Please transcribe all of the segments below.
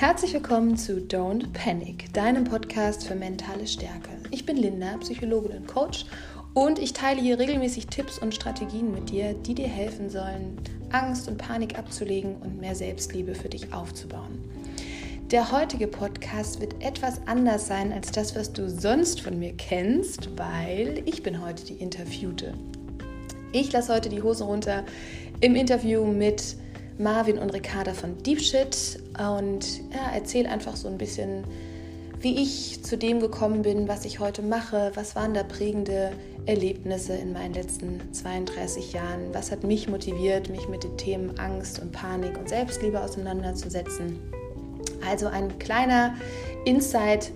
Herzlich willkommen zu Don't Panic, deinem Podcast für mentale Stärke. Ich bin Linda, Psychologin und Coach und ich teile hier regelmäßig Tipps und Strategien mit dir, die dir helfen sollen, Angst und Panik abzulegen und mehr Selbstliebe für dich aufzubauen. Der heutige Podcast wird etwas anders sein als das, was du sonst von mir kennst, weil ich bin heute die Interviewte. Ich lasse heute die Hose runter im Interview mit Marvin und Ricarda von Deep Shit und ja, erzähle einfach so ein bisschen, wie ich zu dem gekommen bin, was ich heute mache, was waren da prägende Erlebnisse in meinen letzten 32 Jahren, was hat mich motiviert, mich mit den Themen Angst und Panik und Selbstliebe auseinanderzusetzen. Also ein kleiner Insight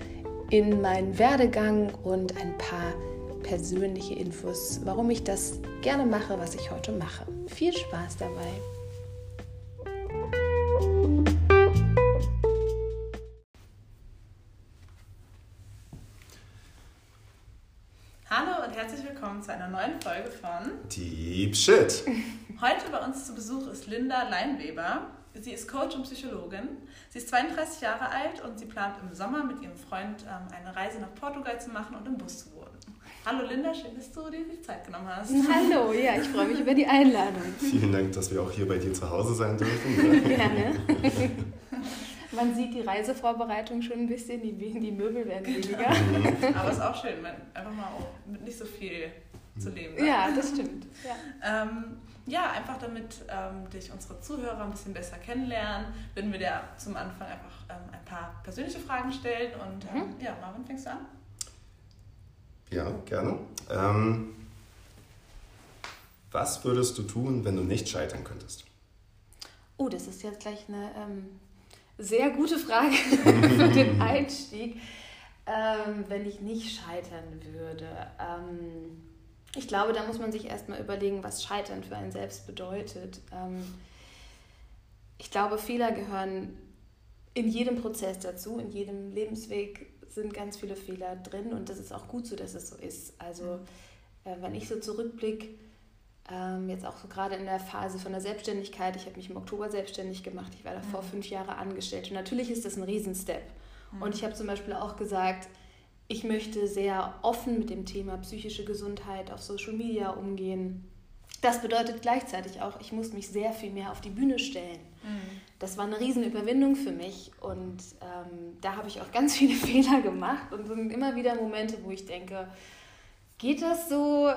in meinen Werdegang und ein paar persönliche Infos, warum ich das gerne mache, was ich heute mache. Viel Spaß dabei! Willkommen zu einer neuen Folge von Deep Shit. Heute bei uns zu Besuch ist Linda Leinweber. Sie ist Coach und Psychologin. Sie ist 32 Jahre alt und sie plant im Sommer mit ihrem Freund ähm, eine Reise nach Portugal zu machen und im Bus zu wohnen. Hallo Linda, schön, dass du dir die Zeit genommen hast. Hallo, ja, ich freue mich über die Einladung. Vielen Dank, dass wir auch hier bei dir zu Hause sein dürfen. Gerne. Man sieht die Reisevorbereitung schon ein bisschen, die, die Möbel werden weniger. Aber es ist auch schön, einfach mal mit nicht so viel zu leben. Ne? Ja, das stimmt. Ja, ähm, ja einfach damit ähm, dich unsere Zuhörer ein bisschen besser kennenlernen, würden wir dir zum Anfang einfach ähm, ein paar persönliche Fragen stellen. Und ähm, mhm. ja, Marvin, fängst du an? Ja, gerne. Ähm, was würdest du tun, wenn du nicht scheitern könntest? Oh, das ist jetzt gleich eine ähm, sehr gute Frage für den Einstieg. Ähm, wenn ich nicht scheitern würde. Ich glaube, da muss man sich erstmal überlegen, was Scheitern für einen selbst bedeutet. Ähm, ich glaube, Fehler gehören in jedem Prozess dazu, in jedem Lebensweg sind ganz viele Fehler drin und das ist auch gut so, dass es so ist. Also äh, wenn ich so zurückblicke, ähm, jetzt auch so gerade in der Phase von der Selbstständigkeit, ich habe mich im Oktober selbstständig gemacht, ich war davor mhm. fünf Jahre angestellt und natürlich ist das ein Riesenstep. Mhm. Und ich habe zum Beispiel auch gesagt, ich möchte sehr offen mit dem Thema psychische Gesundheit auf Social Media umgehen. Das bedeutet gleichzeitig auch, ich muss mich sehr viel mehr auf die Bühne stellen. Mhm. Das war eine Riesenüberwindung für mich und ähm, da habe ich auch ganz viele Fehler gemacht und sind immer wieder Momente, wo ich denke, geht das so?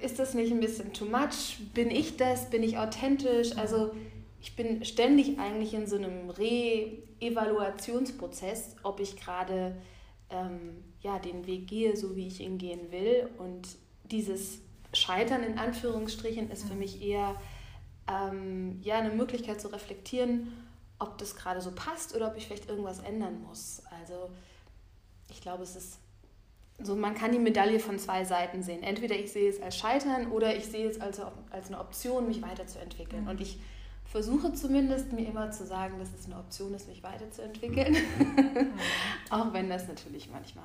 Ist das nicht ein bisschen too much? Bin ich das? Bin ich authentisch? Also ich bin ständig eigentlich in so einem Re-Evaluationsprozess, ob ich gerade ähm, ja, den Weg gehe, so wie ich ihn gehen will. Und dieses Scheitern in Anführungsstrichen ist für mich eher ähm, ja, eine Möglichkeit zu reflektieren, ob das gerade so passt oder ob ich vielleicht irgendwas ändern muss. Also ich glaube, es ist so, man kann die Medaille von zwei Seiten sehen. Entweder ich sehe es als Scheitern oder ich sehe es als, als eine Option, mich weiterzuentwickeln. Und ich versuche zumindest mir immer zu sagen, dass es eine Option ist, mich weiterzuentwickeln. Mhm. auch wenn das natürlich manchmal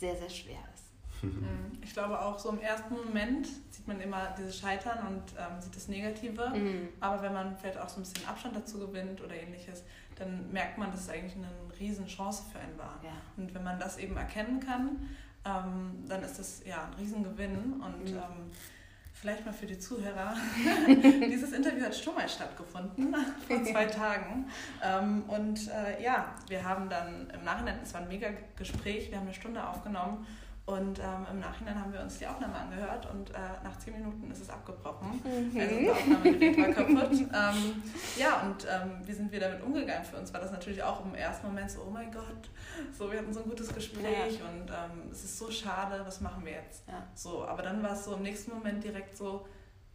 sehr, sehr schwer ist. Mhm. Ich glaube auch so im ersten Moment sieht man immer dieses Scheitern und ähm, sieht das Negative. Mhm. Aber wenn man vielleicht auch so ein bisschen Abstand dazu gewinnt oder ähnliches, dann merkt man, dass es eigentlich eine riesen Chance für einen war. Ja. Und wenn man das eben erkennen kann, ähm, dann ist das ja ein Riesengewinn. Und mhm. ähm, vielleicht mal für die Zuhörer, dieses Interview hat schon mal stattgefunden, vor zwei Tagen. Ähm, und äh, ja, wir haben dann im Nachhinein, es war ein mega Gespräch, wir haben eine Stunde aufgenommen und ähm, im Nachhinein haben wir uns die Aufnahme angehört und äh, nach zehn Minuten ist es abgebrochen. Mhm. Also unser Aufnahmegerät war kaputt. ähm, ja, und ähm, wie sind wir damit umgegangen? Für uns war das natürlich auch im ersten Moment so, oh mein Gott, so, wir hatten so ein gutes Gespräch ja. und ähm, es ist so schade, was machen wir jetzt? Ja. So, aber dann war es so im nächsten Moment direkt so,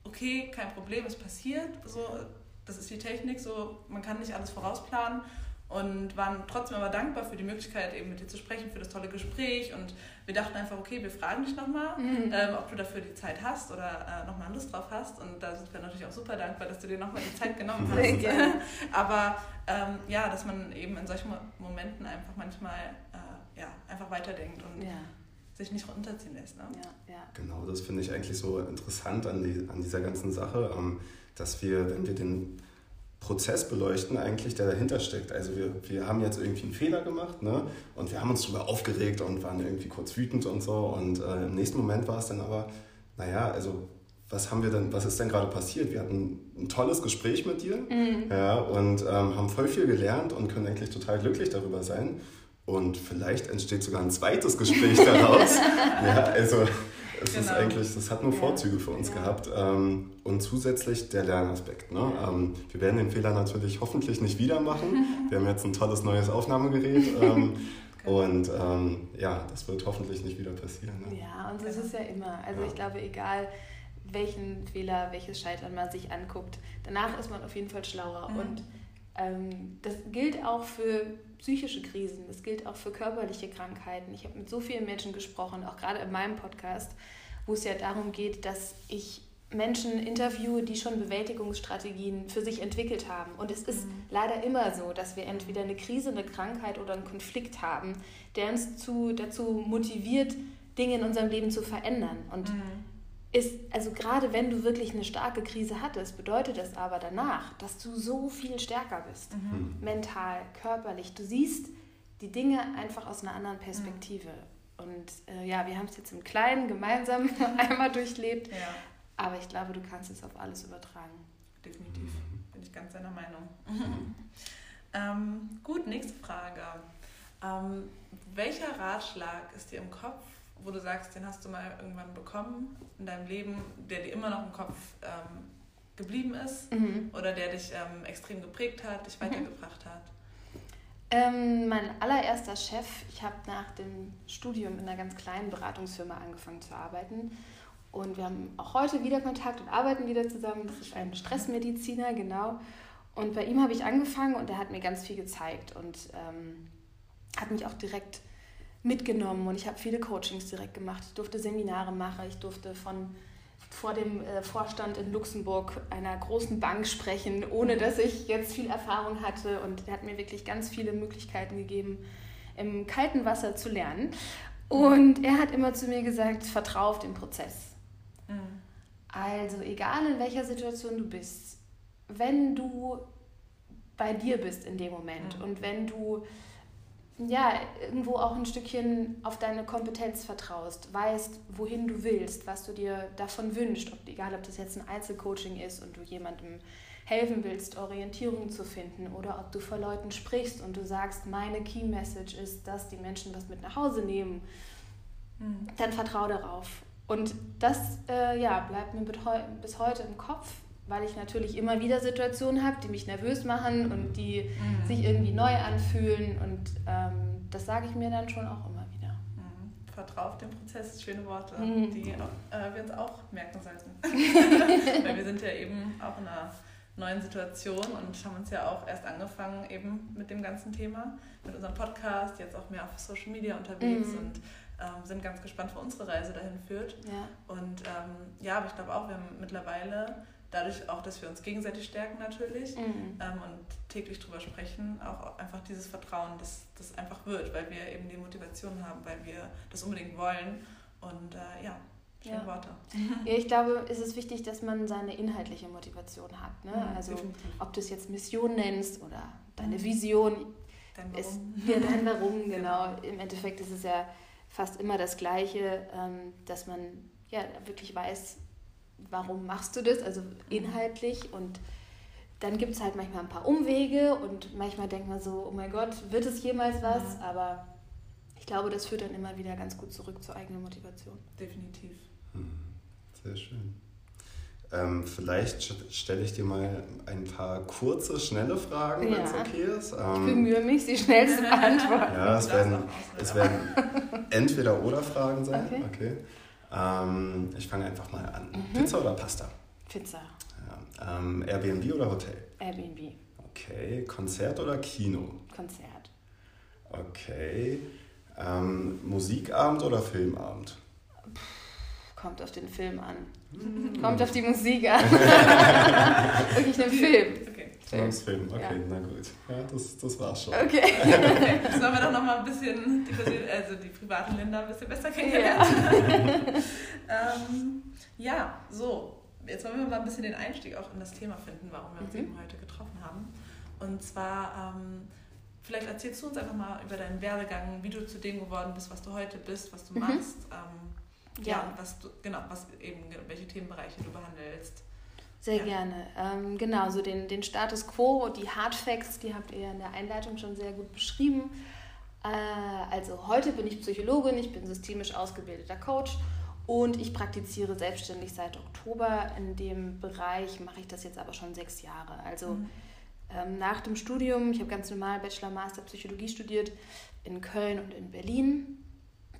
okay, kein Problem, es passiert, so, das ist die Technik, so, man kann nicht alles vorausplanen und waren trotzdem aber dankbar für die Möglichkeit, eben mit dir zu sprechen, für das tolle Gespräch. Und wir dachten einfach, okay, wir fragen dich nochmal, mhm. ähm, ob du dafür die Zeit hast oder äh, nochmal Lust drauf hast. Und da sind wir natürlich auch super dankbar, dass du dir nochmal die Zeit genommen hast. Sehr gerne. aber ähm, ja, dass man eben in solchen Momenten einfach manchmal äh, ja, einfach weiterdenkt und ja. sich nicht runterziehen lässt. Ne? Ja, ja. Genau, das finde ich eigentlich so interessant an, die, an dieser ganzen Sache, ähm, dass wir, wenn wir den Prozess beleuchten eigentlich, der dahinter steckt. Also wir, wir haben jetzt irgendwie einen Fehler gemacht ne? und wir haben uns darüber aufgeregt und waren irgendwie kurz wütend und so. Und äh, im nächsten Moment war es dann aber, naja, also was haben wir denn, was ist denn gerade passiert? Wir hatten ein tolles Gespräch mit dir mhm. ja, und ähm, haben voll viel gelernt und können eigentlich total glücklich darüber sein. Und vielleicht entsteht sogar ein zweites Gespräch daraus. ja, also es genau. ist eigentlich, das hat nur Vorzüge für uns ja. gehabt. Ähm, und zusätzlich der Lernaspekt. Ne? Ähm, wir werden den Fehler natürlich hoffentlich nicht wieder machen. Wir haben jetzt ein tolles neues Aufnahmegerät. Ähm, genau. und ähm, ja, das wird hoffentlich nicht wieder passieren. Ne? Ja, und das ist ja immer. Also ja. ich glaube, egal welchen Fehler, welches Scheitern man sich anguckt, danach ist man auf jeden Fall schlauer. Mhm. Und das gilt auch für psychische Krisen, das gilt auch für körperliche Krankheiten. Ich habe mit so vielen Menschen gesprochen, auch gerade in meinem Podcast, wo es ja darum geht, dass ich Menschen interviewe, die schon Bewältigungsstrategien für sich entwickelt haben. Und es ist mhm. leider immer so, dass wir entweder eine Krise, eine Krankheit oder einen Konflikt haben, der uns zu, dazu motiviert, Dinge in unserem Leben zu verändern. Und mhm ist, also gerade wenn du wirklich eine starke Krise hattest, bedeutet es aber danach, dass du so viel stärker bist. Mhm. Hm. Mental, körperlich. Du siehst die Dinge einfach aus einer anderen Perspektive. Mhm. Und äh, ja, wir haben es jetzt im Kleinen gemeinsam einmal durchlebt. Ja. Aber ich glaube, du kannst es auf alles übertragen. Definitiv. Bin ich ganz deiner Meinung. ähm, gut, nächste Frage. Ähm, welcher Ratschlag ist dir im Kopf wo du sagst, den hast du mal irgendwann bekommen in deinem Leben, der dir immer noch im Kopf ähm, geblieben ist mhm. oder der dich ähm, extrem geprägt hat, dich mhm. weitergebracht hat? Ähm, mein allererster Chef, ich habe nach dem Studium in einer ganz kleinen Beratungsfirma angefangen zu arbeiten. Und wir haben auch heute wieder Kontakt und arbeiten wieder zusammen. Das ist ein Stressmediziner, genau. Und bei ihm habe ich angefangen und er hat mir ganz viel gezeigt und ähm, hat mich auch direkt mitgenommen und ich habe viele Coachings direkt gemacht. Ich durfte Seminare machen, ich durfte von vor dem äh, Vorstand in Luxemburg einer großen Bank sprechen, ohne dass ich jetzt viel Erfahrung hatte und er hat mir wirklich ganz viele Möglichkeiten gegeben, im kalten Wasser zu lernen. Und er hat immer zu mir gesagt, vertrau auf den Prozess. Mhm. Also egal in welcher Situation du bist, wenn du bei dir bist in dem Moment mhm. und wenn du ja, irgendwo auch ein Stückchen auf deine Kompetenz vertraust, weißt, wohin du willst, was du dir davon wünschst, ob, egal ob das jetzt ein Einzelcoaching ist und du jemandem helfen willst, Orientierung zu finden oder ob du vor Leuten sprichst und du sagst, meine Key Message ist, dass die Menschen was mit nach Hause nehmen, mhm. dann vertrau darauf. Und das äh, ja, bleibt mir bis heute im Kopf weil ich natürlich immer wieder Situationen habe, die mich nervös machen und die mhm. sich irgendwie neu anfühlen. Und ähm, das sage ich mir dann schon auch immer wieder. Mhm. Vertrau auf den Prozess, schöne Worte, mhm. die äh, wir uns auch merken sollten. weil wir sind ja eben auch in einer neuen Situation und haben uns ja auch erst angefangen eben mit dem ganzen Thema, mit unserem Podcast, jetzt auch mehr auf Social Media unterwegs mhm. und ähm, sind ganz gespannt, wo unsere Reise dahin führt. Ja. Und ähm, ja, aber ich glaube auch, wir haben mittlerweile dadurch auch, dass wir uns gegenseitig stärken natürlich mhm. ähm, und täglich drüber sprechen, auch einfach dieses Vertrauen, dass das einfach wird, weil wir eben die Motivation haben, weil wir das unbedingt wollen. Und äh, ja, schöne ja. Worte. Ja, ich glaube, es ist wichtig, dass man seine inhaltliche Motivation hat. Ne? Mhm, also definitiv. ob du es jetzt Mission nennst oder deine mhm. Vision. Dein Warum. Ist, ja, dein Warum, genau. Im Endeffekt ist es ja fast immer das Gleiche, ähm, dass man ja wirklich weiß, warum machst du das, also inhaltlich und dann gibt es halt manchmal ein paar Umwege und manchmal denkt man so, oh mein Gott, wird es jemals was? Ja. Aber ich glaube, das führt dann immer wieder ganz gut zurück zur eigenen Motivation. Definitiv. Hm, sehr schön. Ähm, vielleicht stelle ich dir mal ein paar kurze, schnelle Fragen, ja. wenn es okay ist. Ähm, ich bemühe mich, sie schnell zu beantworten. Ja, es werden, es werden entweder oder Fragen sein. Okay. okay. Ähm, ich fange einfach mal an. Mhm. Pizza oder Pasta? Pizza. Ja. Ähm, Airbnb oder Hotel? Airbnb. Okay. Konzert oder Kino? Konzert. Okay. Ähm, Musikabend oder Filmabend? kommt auf den Film an. Mhm. Kommt auf die Musik an. Wirklich einen Film. Film, okay, ja. na gut. Ja, das, das war's schon. Okay. Jetzt wollen wir doch noch mal ein bisschen die, also die privaten Länder ein bisschen besser kennenlernen. Ja, ähm, ja so. jetzt wollen wir mal ein bisschen den Einstieg auch in das Thema finden, warum wir uns mhm. eben heute getroffen haben. Und zwar, ähm, vielleicht erzählst du uns einfach mal über deinen Werdegang, wie du zu dem geworden bist, was du heute bist, was du mhm. machst. Ähm, ja. ja, was du, genau, was eben, welche Themenbereiche du behandelst. Sehr ja. gerne. Ähm, genau, so den, den Status quo, die Hard Facts, die habt ihr in der Einleitung schon sehr gut beschrieben. Äh, also heute bin ich Psychologin, ich bin systemisch ausgebildeter Coach und ich praktiziere selbstständig seit Oktober. In dem Bereich mache ich das jetzt aber schon sechs Jahre. Also mhm. ähm, nach dem Studium, ich habe ganz normal Bachelor, Master Psychologie studiert in Köln und in Berlin,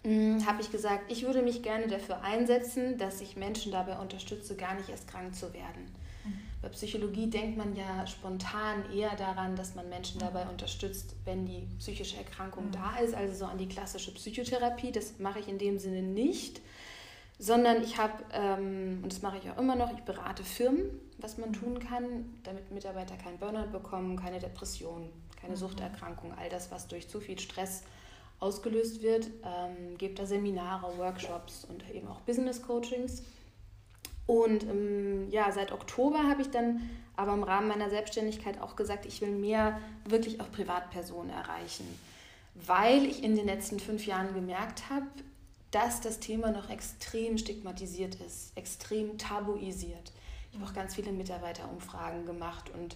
habe ich gesagt, ich würde mich gerne dafür einsetzen, dass ich Menschen dabei unterstütze, gar nicht erst krank zu werden. Mhm. Bei Psychologie denkt man ja spontan eher daran, dass man Menschen dabei unterstützt, wenn die psychische Erkrankung mhm. da ist, also so an die klassische Psychotherapie. Das mache ich in dem Sinne nicht, sondern ich habe, ähm, und das mache ich auch immer noch, ich berate Firmen, was man tun kann, damit Mitarbeiter keinen Burnout bekommen, keine Depression, keine mhm. Suchterkrankung, all das, was durch zu viel Stress ausgelöst wird, ähm, gebe da Seminare, Workshops und eben auch Business Coachings. Und ähm, ja, seit Oktober habe ich dann aber im Rahmen meiner Selbstständigkeit auch gesagt, ich will mehr wirklich auch Privatpersonen erreichen, weil ich in den letzten fünf Jahren gemerkt habe, dass das Thema noch extrem stigmatisiert ist, extrem tabuisiert. Ich habe auch ganz viele Mitarbeiterumfragen gemacht und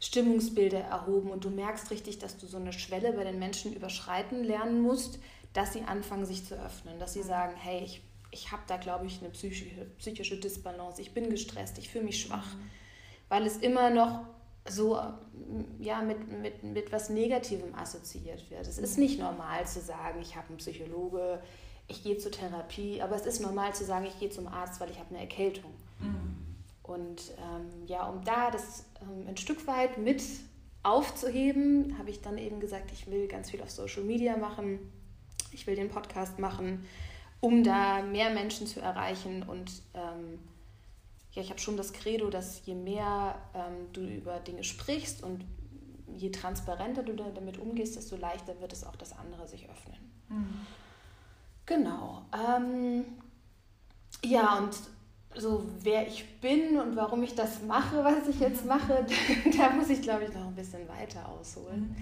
Stimmungsbilder erhoben und du merkst richtig, dass du so eine Schwelle bei den Menschen überschreiten lernen musst, dass sie anfangen, sich zu öffnen, dass sie sagen, hey, ich, ich habe da, glaube ich, eine psychische, psychische Disbalance, ich bin gestresst, ich fühle mich schwach, mhm. weil es immer noch so ja, mit, mit, mit was Negativem assoziiert wird. Es ist nicht normal zu sagen, ich habe einen Psychologe, ich gehe zur Therapie, aber es ist normal zu sagen, ich gehe zum Arzt, weil ich habe eine Erkältung. Mhm. Und ähm, ja, um da das ähm, ein Stück weit mit aufzuheben, habe ich dann eben gesagt, ich will ganz viel auf Social Media machen, ich will den Podcast machen, um da mehr Menschen zu erreichen. Und ähm, ja, ich habe schon das Credo, dass je mehr ähm, du über Dinge sprichst und je transparenter du damit umgehst, desto leichter wird es auch, dass andere sich öffnen. Mhm. Genau. Ähm, ja, und so wer ich bin und warum ich das mache, was ich jetzt mache, da muss ich, glaube ich, noch ein bisschen weiter ausholen.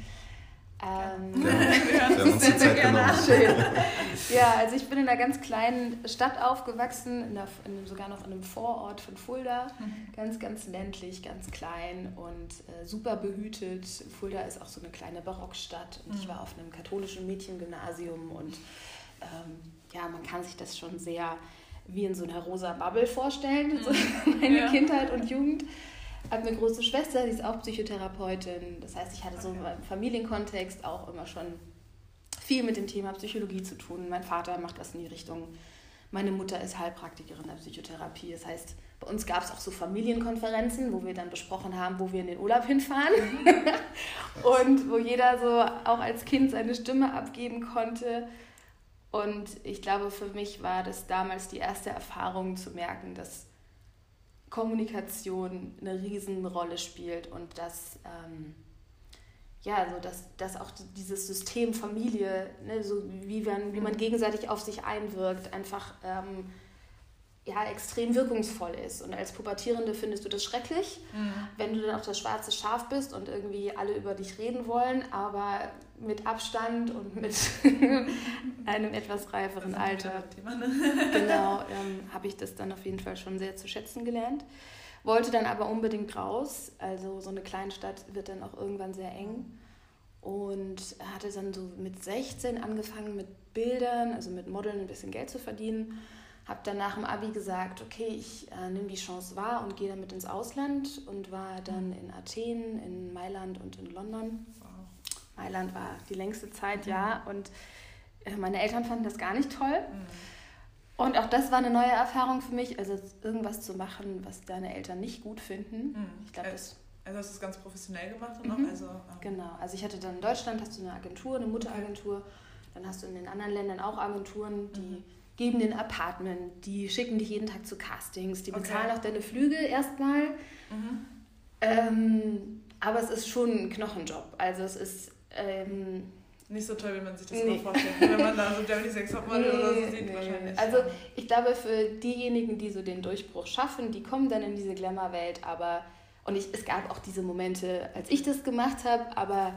Ähm, ja, schön. Also ich bin in einer ganz kleinen Stadt aufgewachsen, in der, in, sogar noch in einem Vorort von Fulda. Mhm. Ganz, ganz ländlich, ganz klein und äh, super behütet. Fulda ist auch so eine kleine Barockstadt und mhm. ich war auf einem katholischen Mädchengymnasium und ähm, ja, man kann sich das schon sehr wie in so einer rosa Bubble vorstellen, so mhm. meine ja. Kindheit und Jugend. Ich habe eine große Schwester, die ist auch Psychotherapeutin. Das heißt, ich hatte so okay. im Familienkontext auch immer schon viel mit dem Thema Psychologie zu tun. Mein Vater macht was in die Richtung. Meine Mutter ist Heilpraktikerin der Psychotherapie. Das heißt, bei uns gab es auch so Familienkonferenzen, wo wir dann besprochen haben, wo wir in den Urlaub hinfahren. und wo jeder so auch als Kind seine Stimme abgeben konnte. Und ich glaube, für mich war das damals die erste Erfahrung zu merken, dass Kommunikation eine Riesenrolle spielt und dass, ähm, ja, so dass, dass auch dieses System Familie, ne, so wie, man, wie man mhm. gegenseitig auf sich einwirkt, einfach ähm, ja, extrem wirkungsvoll ist. Und als Pubertierende findest du das schrecklich, mhm. wenn du dann auch das schwarze Schaf bist und irgendwie alle über dich reden wollen, aber mit Abstand und mit einem etwas reiferen Alter. Ne? genau, ähm, habe ich das dann auf jeden Fall schon sehr zu schätzen gelernt. Wollte dann aber unbedingt raus. Also so eine Kleinstadt wird dann auch irgendwann sehr eng. Und hatte dann so mit 16 angefangen mit Bildern, also mit Modeln ein bisschen Geld zu verdienen habe dann nach dem Abi gesagt, okay, ich äh, nehme die Chance wahr und gehe damit ins Ausland und war dann in Athen, in Mailand und in London. Wow. Mailand war die längste Zeit, mhm. ja, und äh, meine Eltern fanden das gar nicht toll. Mhm. Und auch das war eine neue Erfahrung für mich, also irgendwas zu machen, was deine Eltern nicht gut finden. Mhm. Ich glaube, das also hast du es ganz professionell gemacht und mhm. also, ähm Genau, also ich hatte dann in Deutschland hast du eine Agentur, eine Mutteragentur, dann hast du in den anderen Ländern auch Agenturen, die mhm geben dir ein Apartment, die schicken dich jeden Tag zu Castings, die bezahlen okay. auch deine Flüge erstmal. Mhm. Ähm, aber es ist schon ein Knochenjob. Also es ist, ähm, nicht so toll, wie man sich das nee. vorstellt. Wenn man da so Germany Sex Topmodel nee, oder so sieht, nee. wahrscheinlich. Also ich glaube, für diejenigen, die so den Durchbruch schaffen, die kommen dann in diese Glamour-Welt, aber und ich, es gab auch diese Momente, als ich das gemacht habe, aber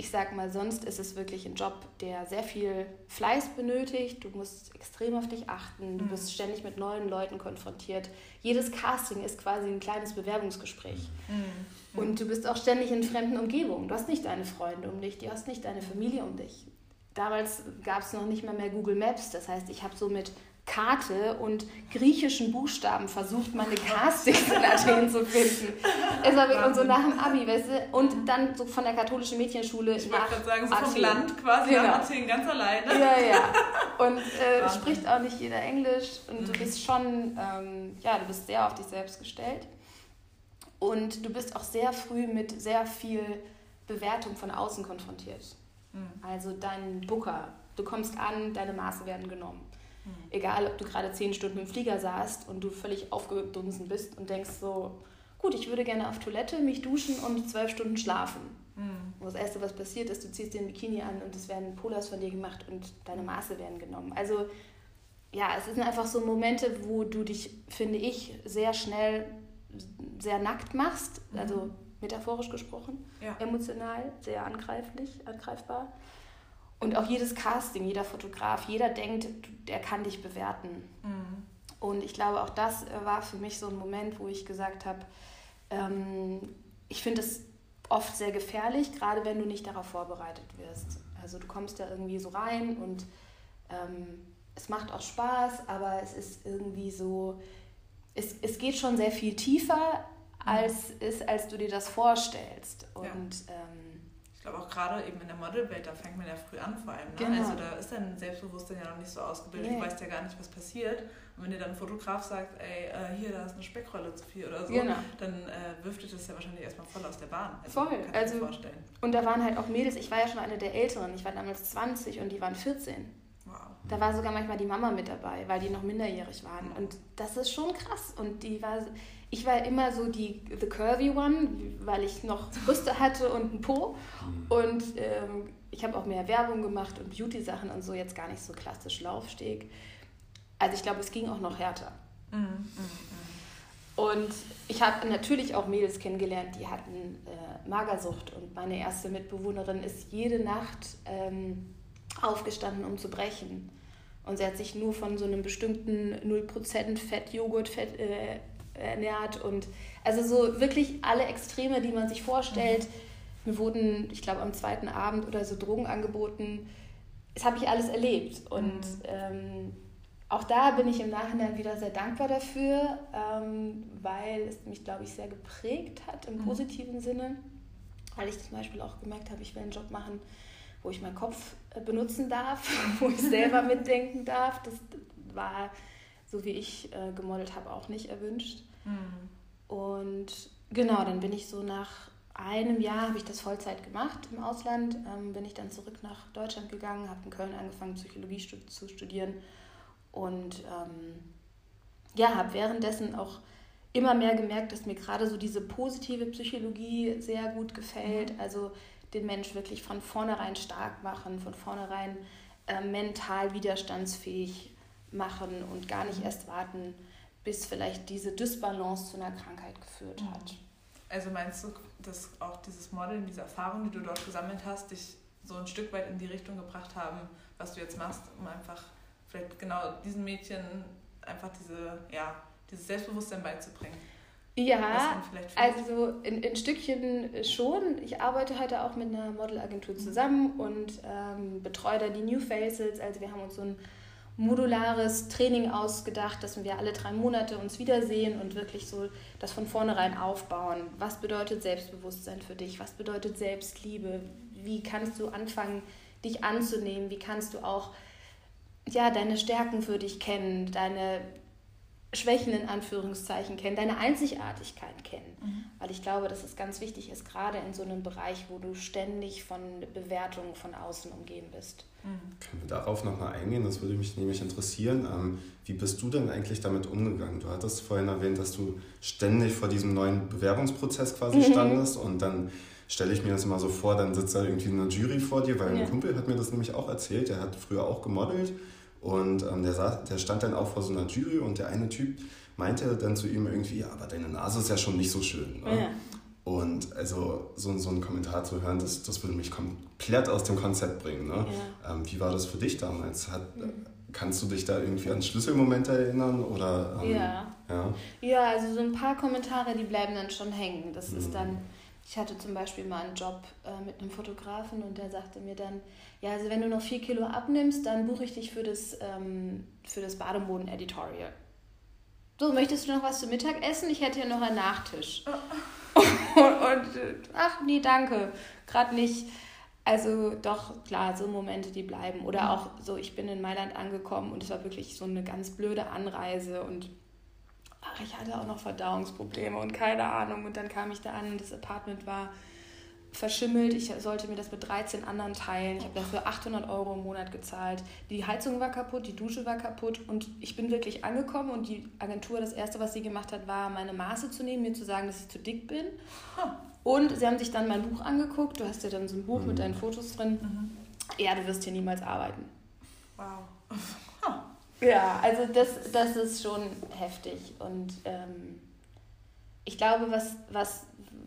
ich sag mal, sonst ist es wirklich ein Job, der sehr viel Fleiß benötigt. Du musst extrem auf dich achten. Du mhm. bist ständig mit neuen Leuten konfrontiert. Jedes Casting ist quasi ein kleines Bewerbungsgespräch. Mhm. Und du bist auch ständig in fremden Umgebungen. Du hast nicht deine Freunde um dich, du hast nicht deine Familie um dich. Damals gab es noch nicht mal mehr Google Maps. Das heißt, ich habe so mit Karte und griechischen Buchstaben versucht, meine Castings in Athen zu finden. Es war wirklich so nach dem Abi, weißt du? Und dann so von der katholischen Mädchenschule ich nach gerade sagen, so Athen. vom Land quasi genau. nach Athen ganz alleine. Ja, ja. Und äh, spricht auch nicht jeder Englisch und mhm. du bist schon, ähm, ja, du bist sehr auf dich selbst gestellt. Und du bist auch sehr früh mit sehr viel Bewertung von außen konfrontiert. Mhm. Also dein Booker, du kommst an, deine Maße werden genommen Mhm. Egal, ob du gerade zehn Stunden im Flieger saßt und du völlig aufgedunsen bist und denkst so, gut, ich würde gerne auf Toilette, mich duschen und zwölf Stunden schlafen. Mhm. Und das Erste, was passiert ist, du ziehst den Bikini an und es werden Polars von dir gemacht und deine Maße werden genommen. Also ja, es sind einfach so Momente, wo du dich, finde ich, sehr schnell sehr nackt machst, mhm. also metaphorisch gesprochen, ja. emotional, sehr angreiflich, angreifbar. Und auch jedes Casting, jeder Fotograf, jeder denkt, der kann dich bewerten. Mhm. Und ich glaube, auch das war für mich so ein Moment, wo ich gesagt habe, ähm, ich finde es oft sehr gefährlich, gerade wenn du nicht darauf vorbereitet wirst. Also du kommst da irgendwie so rein und ähm, es macht auch Spaß, aber es ist irgendwie so, es, es geht schon sehr viel tiefer, als, ist, als du dir das vorstellst. Und ja. ähm, glaube auch gerade eben in der Modelwelt, da fängt man ja früh an vor allem. Ne? Genau. Also da ist dein Selbstbewusstsein ja noch nicht so ausgebildet. Nee. Du weißt ja gar nicht, was passiert. Und wenn dir dann ein Fotograf sagt, ey, äh, hier, da ist eine Speckrolle zu viel oder so, genau. dann äh, wirft dich das ja wahrscheinlich erstmal voll aus der Bahn. Also, voll. Also, vorstellen. Und da waren halt auch Mädels, ich war ja schon eine der Älteren, ich war damals 20 und die waren 14. Da war sogar manchmal die Mama mit dabei, weil die noch minderjährig waren. Und das ist schon krass. Und die war ich war immer so die the curvy one, weil ich noch Brüste hatte und einen Po. Mhm. Und ähm, ich habe auch mehr Werbung gemacht und Beauty-Sachen und so, jetzt gar nicht so klassisch Laufsteg. Also ich glaube, es ging auch noch härter. Mhm. Mhm. Und ich habe natürlich auch Mädels kennengelernt, die hatten äh, Magersucht. Und meine erste Mitbewohnerin ist jede Nacht ähm, aufgestanden, um zu brechen. Und sie hat sich nur von so einem bestimmten 0% Fett-Joghurt Fett, äh, ernährt und also so wirklich alle Extreme, die man sich vorstellt. Mhm. Mir wurden, ich glaube, am zweiten Abend oder so Drogen angeboten. Das habe ich alles erlebt und mhm. ähm, auch da bin ich im Nachhinein wieder sehr dankbar dafür, ähm, weil es mich, glaube ich, sehr geprägt hat im mhm. positiven Sinne, weil ich zum Beispiel auch gemerkt habe, ich will einen Job machen, wo ich meinen Kopf benutzen darf, wo ich selber mitdenken darf. Das war, so wie ich äh, gemodelt habe, auch nicht erwünscht. Mhm. Und genau, dann bin ich so nach einem Jahr, habe ich das Vollzeit gemacht im Ausland, ähm, bin ich dann zurück nach Deutschland gegangen, habe in Köln angefangen, Psychologie stud zu studieren und ähm, ja, habe währenddessen auch immer mehr gemerkt, dass mir gerade so diese positive Psychologie sehr gut gefällt. Mhm. Also den Mensch wirklich von vornherein stark machen, von vornherein äh, mental widerstandsfähig machen und gar nicht erst warten, bis vielleicht diese Dysbalance zu einer Krankheit geführt hat. Mhm. Also meinst du, dass auch dieses Modeln, diese Erfahrungen, die du dort gesammelt hast, dich so ein Stück weit in die Richtung gebracht haben, was du jetzt machst, um einfach vielleicht genau diesen Mädchen einfach diese, ja, dieses Selbstbewusstsein beizubringen? Ja, also in, in Stückchen schon. Ich arbeite heute auch mit einer Modelagentur mhm. zusammen und ähm, betreue da die New Faces. Also wir haben uns so ein modulares Training ausgedacht, dass wir alle drei Monate uns wiedersehen und wirklich so das von vornherein aufbauen. Was bedeutet Selbstbewusstsein für dich? Was bedeutet Selbstliebe? Wie kannst du anfangen, dich anzunehmen? Wie kannst du auch ja, deine Stärken für dich kennen, deine Schwächen in Anführungszeichen kennen, deine Einzigartigkeit kennen. Mhm. Weil ich glaube, dass es ganz wichtig ist, gerade in so einem Bereich, wo du ständig von Bewertungen von außen umgeben bist. Mhm. Können wir darauf nochmal eingehen? Das würde mich nämlich interessieren. Ähm, wie bist du denn eigentlich damit umgegangen? Du hattest vorhin erwähnt, dass du ständig vor diesem neuen Bewerbungsprozess quasi mhm. standest und dann stelle ich mir das immer so vor, dann sitzt da irgendwie eine Jury vor dir, weil ja. ein Kumpel hat mir das nämlich auch erzählt, der hat früher auch gemodelt und ähm, der, saß, der stand dann auch vor so einer Jury und der eine Typ meinte dann zu ihm irgendwie, ja, aber deine Nase ist ja schon nicht so schön. Ne? Ja. Und also so, so einen Kommentar zu hören, das, das würde mich komplett aus dem Konzept bringen. Ne? Ja. Ähm, wie war das für dich damals? Hat, mhm. Kannst du dich da irgendwie an Schlüsselmomente erinnern? Oder, ähm, ja. ja. Ja, also so ein paar Kommentare, die bleiben dann schon hängen. Das mhm. ist dann, ich hatte zum Beispiel mal einen Job äh, mit einem Fotografen und der sagte mir dann, ja, also wenn du noch vier Kilo abnimmst, dann buche ich dich für das, ähm, für das Bademoden-Editorial. So, möchtest du noch was zum Mittagessen? Ich hätte hier noch einen Nachtisch. und, und, ach nee, danke, gerade nicht. Also doch, klar, so Momente, die bleiben. Oder auch so, ich bin in Mailand angekommen und es war wirklich so eine ganz blöde Anreise und ach, ich hatte auch noch Verdauungsprobleme und keine Ahnung. Und dann kam ich da an und das Apartment war verschimmelt. Ich sollte mir das mit 13 anderen teilen. Ich habe dafür 800 Euro im Monat gezahlt. Die Heizung war kaputt, die Dusche war kaputt und ich bin wirklich angekommen und die Agentur, das Erste, was sie gemacht hat, war, meine Maße zu nehmen, mir zu sagen, dass ich zu dick bin. Und sie haben sich dann mein Buch angeguckt. Du hast ja dann so ein Buch mhm. mit deinen Fotos drin. Mhm. Ja, du wirst hier niemals arbeiten. Wow. Ja, also das, das ist schon heftig. Und ähm, ich glaube, was, was,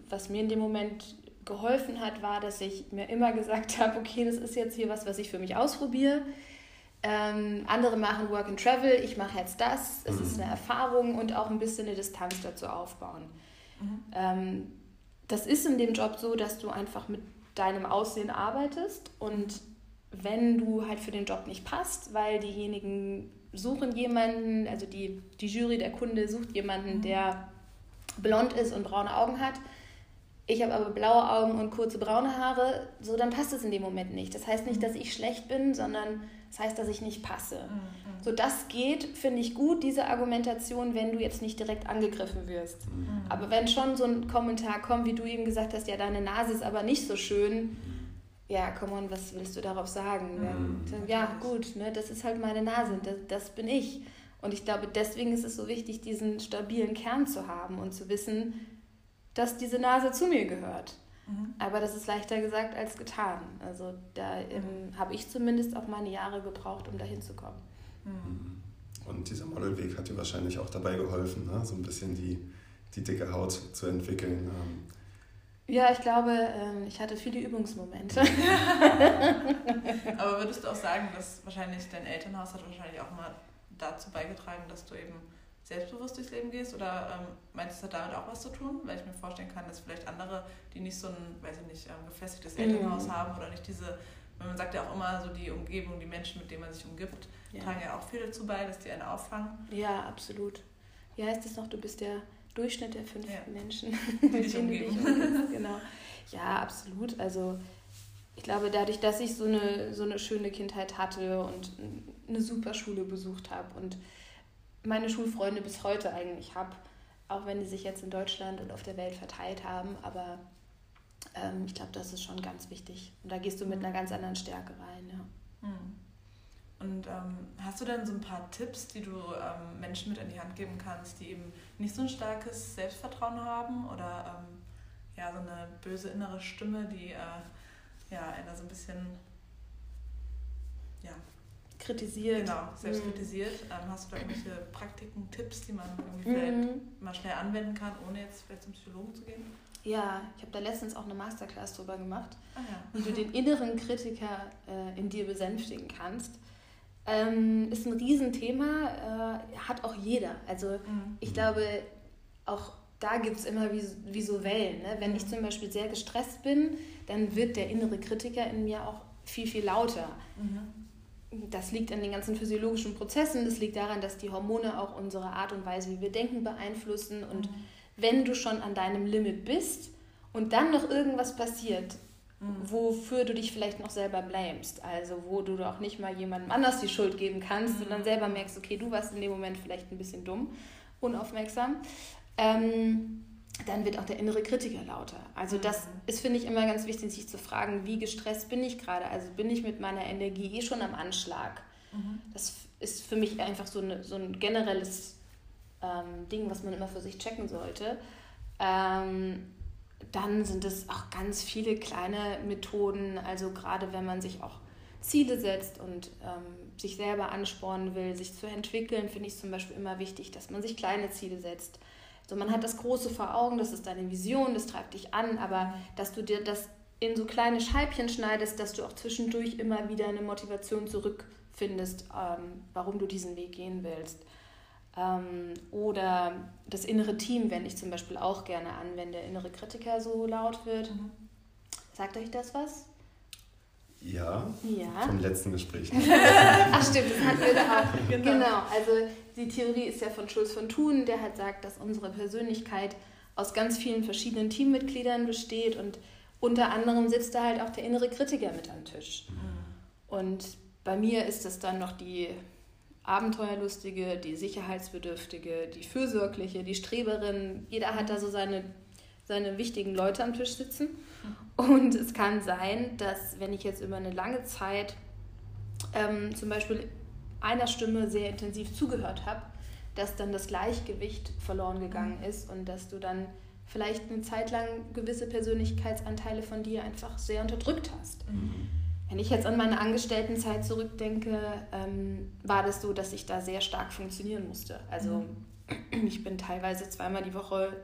was mir in dem Moment geholfen hat, war, dass ich mir immer gesagt habe, okay, das ist jetzt hier was, was ich für mich ausprobiere. Ähm, andere machen Work and Travel, ich mache jetzt das. Es mhm. ist eine Erfahrung und auch ein bisschen eine Distanz dazu aufbauen. Mhm. Ähm, das ist in dem Job so, dass du einfach mit deinem Aussehen arbeitest und wenn du halt für den Job nicht passt, weil diejenigen suchen jemanden, also die, die Jury, der Kunde sucht jemanden, mhm. der blond ist und braune Augen hat, ich habe aber blaue Augen und kurze braune Haare, so dann passt es in dem Moment nicht. Das heißt nicht, mhm. dass ich schlecht bin, sondern das heißt, dass ich nicht passe. Mhm. So das geht, finde ich gut, diese Argumentation, wenn du jetzt nicht direkt angegriffen wirst. Mhm. Aber wenn schon so ein Kommentar kommt, wie du eben gesagt hast, ja, deine Nase ist aber nicht so schön, ja, come on, was willst du darauf sagen? Mhm. Ja, gut, ne, das ist halt meine Nase, das, das bin ich. Und ich glaube, deswegen ist es so wichtig, diesen stabilen Kern zu haben und zu wissen, dass diese Nase zu mir gehört. Mhm. Aber das ist leichter gesagt als getan. Also da ähm, habe ich zumindest auch meine Jahre gebraucht, um da hinzukommen. Mhm. Und dieser Modelweg hat dir wahrscheinlich auch dabei geholfen, ne? so ein bisschen die, die dicke Haut zu entwickeln. Ähm. Ja, ich glaube, ähm, ich hatte viele Übungsmomente. Aber würdest du auch sagen, dass wahrscheinlich dein Elternhaus hat wahrscheinlich auch mal dazu beigetragen, dass du eben selbstbewusst durchs Leben gehst? Oder ähm, meinst du, das hat damit auch was zu tun? Weil ich mir vorstellen kann, dass vielleicht andere, die nicht so ein, weiß ich nicht, ähm, gefestigtes Elternhaus mhm. haben oder nicht diese, man sagt ja auch immer so die Umgebung, die Menschen, mit denen man sich umgibt, ja. tragen ja auch viel dazu bei, dass die einen auffangen. Ja, absolut. Wie heißt es noch, du bist der Durchschnitt der fünf ja. Menschen, die dich umgeben. Dich genau. Ja, absolut. Also ich glaube, dadurch, dass ich so eine, so eine schöne Kindheit hatte und eine super Schule besucht habe und meine Schulfreunde bis heute eigentlich habe, auch wenn die sich jetzt in Deutschland und auf der Welt verteilt haben. Aber ähm, ich glaube, das ist schon ganz wichtig. Und da gehst du mit einer ganz anderen Stärke rein. Ja. Hm. Und ähm, hast du denn so ein paar Tipps, die du ähm, Menschen mit in die Hand geben kannst, die eben nicht so ein starkes Selbstvertrauen haben oder ähm, ja, so eine böse innere Stimme, die äh, ja, einer so ein bisschen ja, kritisiert. Genau, selbst mhm. kritisiert. Ähm, hast du da irgendwelche Praktiken, Tipps, die man irgendwie mhm. vielleicht mal schnell anwenden kann, ohne jetzt vielleicht zum Psychologen zu gehen? Ja, ich habe da letztens auch eine Masterclass drüber gemacht, ah, ja. wie du den inneren Kritiker äh, in dir besänftigen kannst. Ähm, ist ein Riesenthema, äh, hat auch jeder. Also mhm. ich glaube, auch da gibt es immer wie, wie so Wellen. Ne? Wenn ich mhm. zum Beispiel sehr gestresst bin, dann wird der innere Kritiker in mir auch viel, viel lauter. Mhm das liegt an den ganzen physiologischen Prozessen, das liegt daran, dass die Hormone auch unsere Art und Weise, wie wir denken, beeinflussen. Und mhm. wenn du schon an deinem Limit bist und dann noch irgendwas passiert, mhm. wofür du dich vielleicht noch selber blamest, also wo du auch nicht mal jemandem anders die Schuld geben kannst mhm. dann selber merkst, okay, du warst in dem Moment vielleicht ein bisschen dumm, unaufmerksam. Ähm, dann wird auch der innere Kritiker lauter. Also das mhm. ist, finde ich, immer ganz wichtig, sich zu fragen, wie gestresst bin ich gerade? Also bin ich mit meiner Energie eh schon am Anschlag? Mhm. Das ist für mich einfach so, eine, so ein generelles ähm, Ding, was man immer für sich checken sollte. Ähm, dann sind es auch ganz viele kleine Methoden, also gerade wenn man sich auch Ziele setzt und ähm, sich selber anspornen will, sich zu entwickeln, finde ich zum Beispiel immer wichtig, dass man sich kleine Ziele setzt. Also man hat das Große vor Augen, das ist deine Vision, das treibt dich an, aber dass du dir das in so kleine Scheibchen schneidest, dass du auch zwischendurch immer wieder eine Motivation zurückfindest, ähm, warum du diesen Weg gehen willst. Ähm, oder das innere Team wende ich zum Beispiel auch gerne an, wenn der innere Kritiker so laut wird. Mhm. Sagt euch das was? Ja, ja. vom letzten Gespräch. Ach stimmt, das hatten wir da auch. Genau. genau, also die Theorie ist ja von Schulz von Thun, der halt sagt, dass unsere Persönlichkeit aus ganz vielen verschiedenen Teammitgliedern besteht und unter anderem sitzt da halt auch der innere Kritiker mit am Tisch. Mhm. Und bei mir ist es dann noch die Abenteuerlustige, die Sicherheitsbedürftige, die Fürsorgliche, die Streberin. Jeder hat da so seine, seine wichtigen Leute am Tisch sitzen. Und es kann sein, dass wenn ich jetzt über eine lange Zeit ähm, zum Beispiel einer Stimme sehr intensiv zugehört habe, dass dann das Gleichgewicht verloren gegangen mhm. ist und dass du dann vielleicht eine Zeit lang gewisse Persönlichkeitsanteile von dir einfach sehr unterdrückt hast. Mhm. Wenn ich jetzt an meine Angestelltenzeit zurückdenke, ähm, war das so, dass ich da sehr stark funktionieren musste. Also mhm. ich bin teilweise zweimal die Woche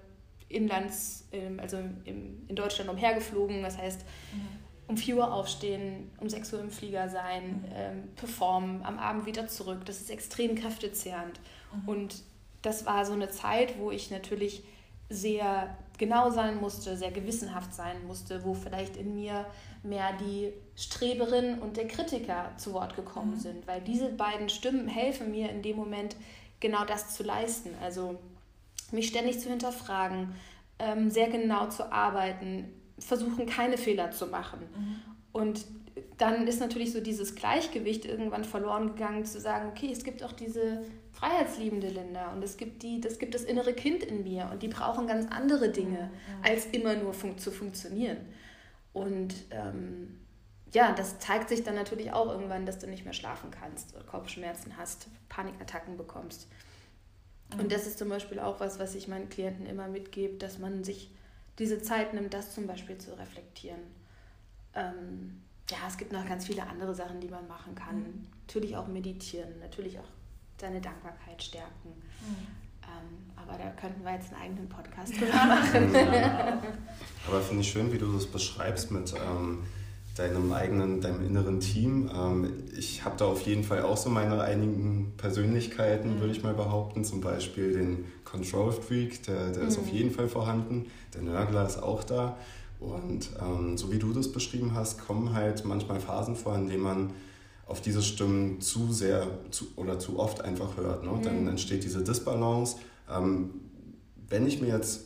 inlands, ähm, also in Deutschland umhergeflogen. Das heißt, mhm. um 4 Uhr aufstehen, um 6 Uhr im Flieger sein, mhm. ähm, performen, am Abend wieder zurück. Das ist extrem kräftezehrend. Mhm. Und das war so eine Zeit, wo ich natürlich sehr genau sein musste, sehr gewissenhaft sein musste, wo vielleicht in mir mehr die Streberin und der Kritiker zu Wort gekommen mhm. sind, weil diese beiden Stimmen helfen mir in dem Moment genau das zu leisten. Also mich ständig zu hinterfragen, ähm, sehr genau zu arbeiten, versuchen keine Fehler zu machen. Mhm. Und dann ist natürlich so dieses Gleichgewicht irgendwann verloren gegangen, zu sagen, okay, es gibt auch diese freiheitsliebende Linda und es gibt die, das gibt das innere Kind in mir und die brauchen ganz andere Dinge, mhm. als immer nur fun zu funktionieren. Und ähm, ja, das zeigt sich dann natürlich auch irgendwann, dass du nicht mehr schlafen kannst, Kopfschmerzen hast, Panikattacken bekommst. Mhm. Und das ist zum Beispiel auch was, was ich meinen Klienten immer mitgebe, dass man sich diese Zeit nimmt, das zum Beispiel zu reflektieren. Ähm, ja, es gibt noch ganz viele andere Sachen, die man machen kann. Mhm. Natürlich auch meditieren, natürlich auch seine Dankbarkeit stärken. Mhm. Ähm, aber da könnten wir jetzt einen eigenen Podcast drüber machen. aber finde ich schön, wie du das beschreibst mit ähm, deinem eigenen, deinem inneren Team. Ähm, ich habe da auf jeden Fall auch so meine einigen Persönlichkeiten, mhm. würde ich mal behaupten. Zum Beispiel den Control Freak, der, der mhm. ist auf jeden Fall vorhanden. Der Nörgler ist auch da. Und ähm, so wie du das beschrieben hast, kommen halt manchmal Phasen vor, in denen man auf diese Stimmen zu sehr zu, oder zu oft einfach hört. Ne? Mhm. Dann entsteht diese Disbalance. Ähm, wenn ich mir jetzt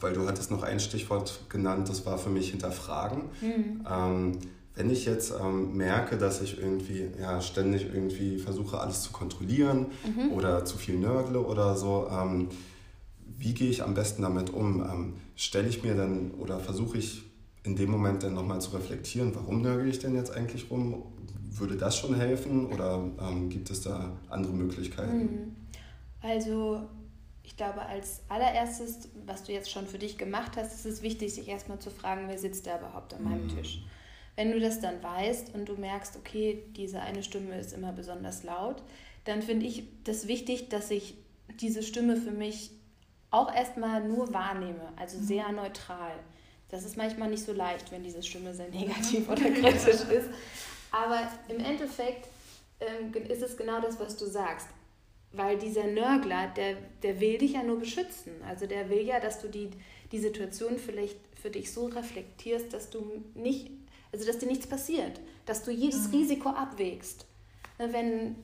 weil du hattest noch ein Stichwort genannt, das war für mich hinterfragen. Mhm. Ähm, wenn ich jetzt ähm, merke, dass ich irgendwie ja, ständig irgendwie versuche, alles zu kontrollieren mhm. oder zu viel nörgle oder so, ähm, wie gehe ich am besten damit um? Ähm, Stelle ich mir dann oder versuche ich in dem Moment dann nochmal zu reflektieren, warum nörgle ich denn jetzt eigentlich rum? Würde das schon helfen oder ähm, gibt es da andere Möglichkeiten? Mhm. Also ich glaube, als allererstes, was du jetzt schon für dich gemacht hast, ist es wichtig, sich erstmal zu fragen, wer sitzt da überhaupt an meinem mhm. Tisch. Wenn du das dann weißt und du merkst, okay, diese eine Stimme ist immer besonders laut, dann finde ich das wichtig, dass ich diese Stimme für mich auch erstmal nur wahrnehme, also mhm. sehr neutral. Das ist manchmal nicht so leicht, wenn diese Stimme sehr negativ oder kritisch ist. Aber im Endeffekt ähm, ist es genau das, was du sagst. Weil dieser Nörgler, der, der will dich ja nur beschützen. Also der will ja, dass du die, die Situation vielleicht für dich so reflektierst, dass du nicht, also dass dir nichts passiert, dass du jedes mhm. Risiko abwägst. Ne, wenn,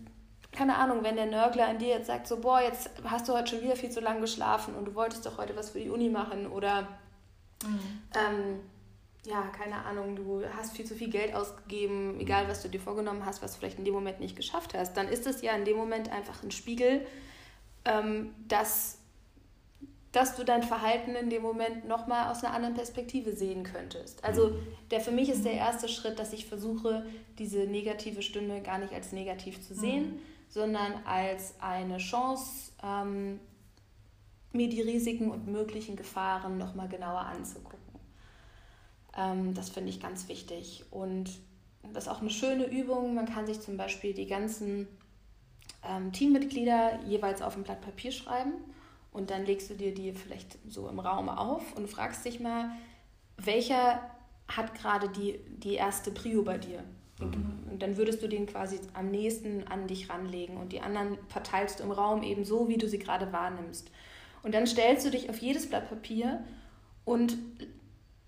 keine Ahnung, wenn der Nörgler an dir jetzt sagt, so, boah, jetzt hast du heute schon wieder viel zu lange geschlafen und du wolltest doch heute was für die Uni machen oder mhm. ähm, ja, keine Ahnung, du hast viel zu viel Geld ausgegeben, egal was du dir vorgenommen hast, was du vielleicht in dem Moment nicht geschafft hast, dann ist es ja in dem Moment einfach ein Spiegel, ähm, dass, dass du dein Verhalten in dem Moment nochmal aus einer anderen Perspektive sehen könntest. Also der, für mich ist der erste Schritt, dass ich versuche, diese negative Stimme gar nicht als negativ zu sehen, mhm. sondern als eine Chance, ähm, mir die Risiken und möglichen Gefahren nochmal genauer anzugucken. Ähm, das finde ich ganz wichtig. Und das ist auch eine schöne Übung. Man kann sich zum Beispiel die ganzen ähm, Teammitglieder jeweils auf ein Blatt Papier schreiben und dann legst du dir die vielleicht so im Raum auf und fragst dich mal, welcher hat gerade die, die erste Prio bei dir? Mhm. Und dann würdest du den quasi am nächsten an dich ranlegen und die anderen verteilst du im Raum eben so, wie du sie gerade wahrnimmst. Und dann stellst du dich auf jedes Blatt Papier und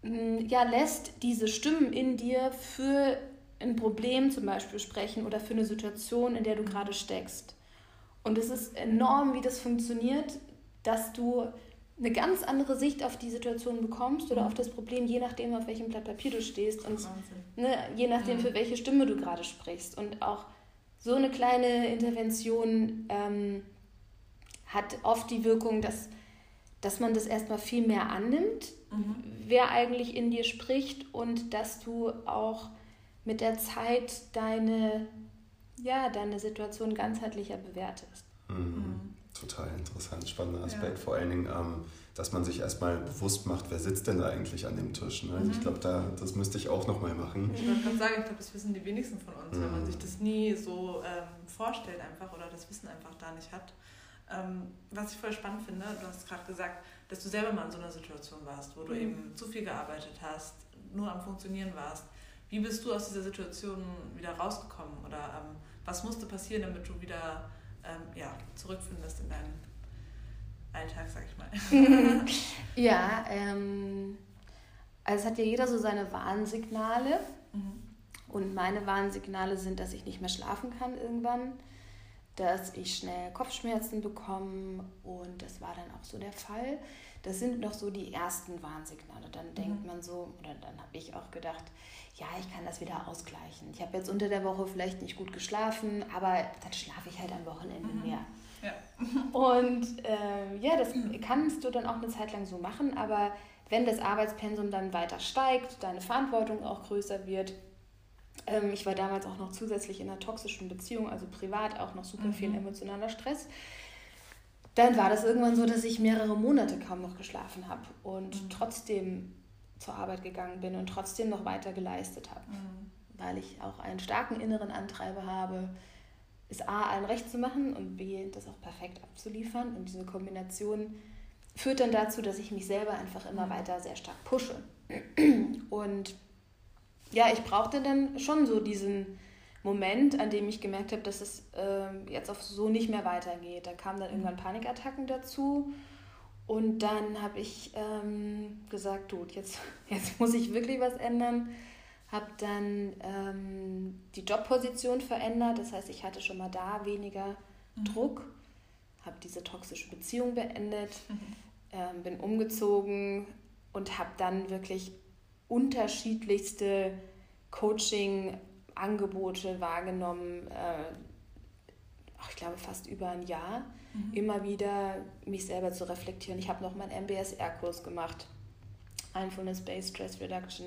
ja, lässt diese Stimmen in dir für ein Problem zum Beispiel sprechen oder für eine Situation, in der du gerade steckst. Und es ist enorm, wie das funktioniert, dass du eine ganz andere Sicht auf die Situation bekommst oder auf das Problem, je nachdem, auf welchem Blatt Papier du stehst und ne, je nachdem, für welche Stimme du gerade sprichst. Und auch so eine kleine Intervention ähm, hat oft die Wirkung, dass, dass man das erstmal viel mehr annimmt, mhm. wer eigentlich in dir spricht und dass du auch mit der Zeit deine, ja, deine Situation ganzheitlicher bewertest. Mhm. mhm. Total interessant, spannender Aspekt. Ja. Vor allen Dingen, ähm, dass man sich erstmal bewusst macht, wer sitzt denn da eigentlich an dem Tisch. Ne? Also mhm. ich glaube, da, das müsste ich auch nochmal machen. Ich wollte gerade sagen, ich glaube, das wissen die wenigsten von uns, mhm. wenn man sich das nie so ähm, vorstellt einfach oder das Wissen einfach da nicht hat. Ähm, was ich voll spannend finde, du hast gerade gesagt, dass du selber mal in so einer Situation warst, wo du mhm. eben zu viel gearbeitet hast, nur am Funktionieren warst. Wie bist du aus dieser Situation wieder rausgekommen? Oder ähm, was musste passieren, damit du wieder ähm, ja, zurückfindest in deinen Alltag, sag ich mal? ja, ähm, also es hat ja jeder so seine Warnsignale. Mhm. Und meine Warnsignale sind, dass ich nicht mehr schlafen kann irgendwann, dass ich schnell Kopfschmerzen bekomme und das war dann auch so der Fall. Das sind noch so die ersten Warnsignale. Dann mhm. denkt man so, oder dann habe ich auch gedacht, ja, ich kann das wieder ausgleichen. Ich habe jetzt unter der Woche vielleicht nicht gut geschlafen, aber dann schlafe ich halt am Wochenende mhm. mehr. Ja. Und äh, ja, das kannst du dann auch eine Zeit lang so machen, aber wenn das Arbeitspensum dann weiter steigt, deine Verantwortung auch größer wird, ähm, ich war damals auch noch zusätzlich in einer toxischen Beziehung, also privat auch noch super mhm. viel emotionaler Stress, dann war das irgendwann so, dass ich mehrere Monate kaum noch geschlafen habe und mhm. trotzdem zur Arbeit gegangen bin und trotzdem noch weiter geleistet habe. Mhm. Weil ich auch einen starken inneren Antreiber habe, es A, allen recht zu machen und B, das auch perfekt abzuliefern. Und diese Kombination führt dann dazu, dass ich mich selber einfach immer mhm. weiter sehr stark pushe. Und ja, ich brauchte dann schon so diesen Moment, an dem ich gemerkt habe, dass es äh, jetzt auf so nicht mehr weitergeht. Da kamen dann mhm. irgendwann Panikattacken dazu und dann habe ich ähm, gesagt, du, jetzt, jetzt muss ich wirklich was ändern. Habe dann ähm, die Jobposition verändert. Das heißt, ich hatte schon mal da weniger mhm. Druck. Habe diese toxische Beziehung beendet. Mhm. Ähm, bin umgezogen und habe dann wirklich unterschiedlichste Coaching-Angebote wahrgenommen. Äh, ich glaube, fast über ein Jahr mhm. immer wieder mich selber zu reflektieren. Ich habe noch meinen MBSR-Kurs gemacht, Mindfulness-Based Stress Reduction.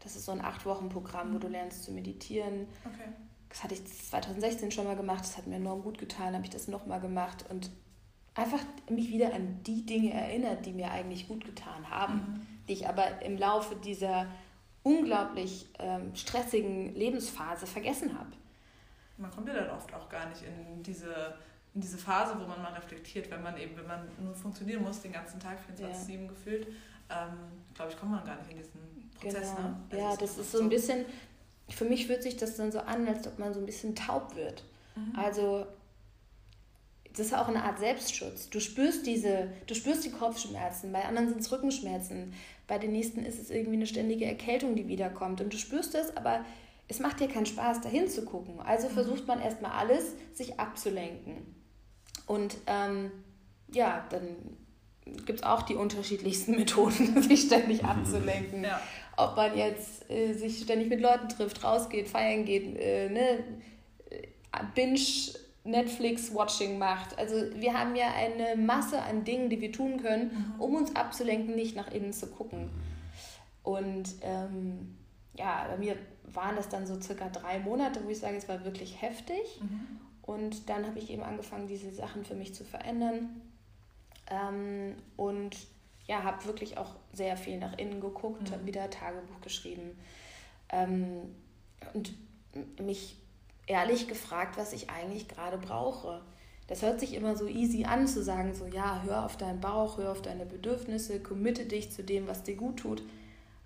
Das ist so ein acht-Wochen-Programm, mhm. wo du lernst zu meditieren. Okay. Das hatte ich 2016 schon mal gemacht, das hat mir enorm gut getan, habe ich das nochmal gemacht und einfach mich wieder an die Dinge erinnert, die mir eigentlich gut getan haben, mhm. Die ich aber im Laufe dieser unglaublich ähm, stressigen Lebensphase vergessen habe. Man kommt ja dann oft auch gar nicht in diese in diese Phase, wo man mal reflektiert, wenn man eben, wenn man nur funktionieren muss, den ganzen Tag 24-7 ja. gefühlt, ähm, glaube ich, kommt man gar nicht in diesen Prozess. Genau. Ne? Also ja, das ist so ein bisschen, für mich fühlt sich das dann so an, als ob man so ein bisschen taub wird. Mhm. Also das ist auch eine Art Selbstschutz. Du spürst diese, du spürst die Kopfschmerzen, bei anderen sind es Rückenschmerzen, bei den nächsten ist es irgendwie eine ständige Erkältung, die wiederkommt. Und du spürst es, aber es macht dir keinen Spaß, dahin zu gucken. Also mhm. versucht man erstmal alles, sich abzulenken. Und ähm, ja, dann gibt es auch die unterschiedlichsten Methoden, sich ständig abzulenken. Ja. Ob man jetzt äh, sich ständig mit Leuten trifft, rausgeht, feiern geht, äh, ne, äh, Binge Netflix-Watching macht. Also wir haben ja eine Masse an Dingen, die wir tun können, mhm. um uns abzulenken, nicht nach innen zu gucken. Und ähm, ja, bei mir waren das dann so circa drei Monate, wo ich sage, es war wirklich heftig. Mhm. Und dann habe ich eben angefangen, diese Sachen für mich zu verändern. Ähm, und ja, habe wirklich auch sehr viel nach innen geguckt, mhm. habe wieder Tagebuch geschrieben ähm, und mich ehrlich gefragt, was ich eigentlich gerade brauche. Das hört sich immer so easy an zu sagen, so ja, hör auf deinen Bauch, hör auf deine Bedürfnisse, committe dich zu dem, was dir gut tut.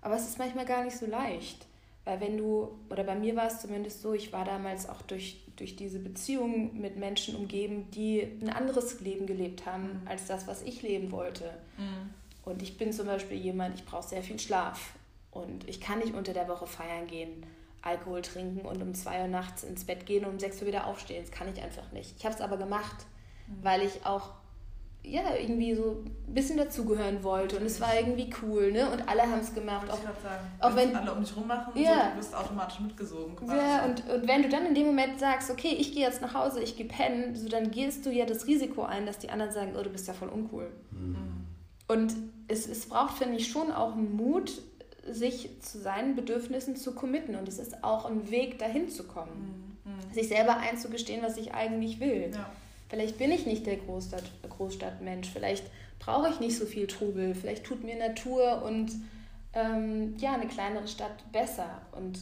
Aber es ist manchmal gar nicht so leicht. Weil wenn du, oder bei mir war es zumindest so, ich war damals auch durch, durch diese Beziehung mit Menschen umgeben, die ein anderes Leben gelebt haben mhm. als das, was ich leben wollte. Mhm. Und ich bin zum Beispiel jemand, ich brauche sehr viel Schlaf. Und ich kann nicht unter der Woche feiern gehen, Alkohol trinken und um zwei Uhr nachts ins Bett gehen und um sechs Uhr wieder aufstehen. Das kann ich einfach nicht. Ich habe es aber gemacht, mhm. weil ich auch ja, irgendwie so ein bisschen dazugehören wollte und es war irgendwie cool, ne? Und alle haben es gemacht. Auch, sagen, auch wenn alle um dich rummachen, ja. so, du wirst automatisch mitgesogen. Quasi. Ja, und, und wenn du dann in dem Moment sagst, okay, ich gehe jetzt nach Hause, ich gehe pennen, so dann gehst du ja das Risiko ein, dass die anderen sagen, oh, du bist ja voll uncool. Mhm. Und es, es braucht, finde ich, schon auch Mut, sich zu seinen Bedürfnissen zu committen. Und es ist auch ein Weg, dahin zu kommen. Mhm. mhm. Sich selber einzugestehen, was ich eigentlich will. Ja. Vielleicht bin ich nicht der Großstadt, Großstadtmensch, vielleicht brauche ich nicht so viel Trubel, vielleicht tut mir Natur und ähm, ja, eine kleinere Stadt besser. Und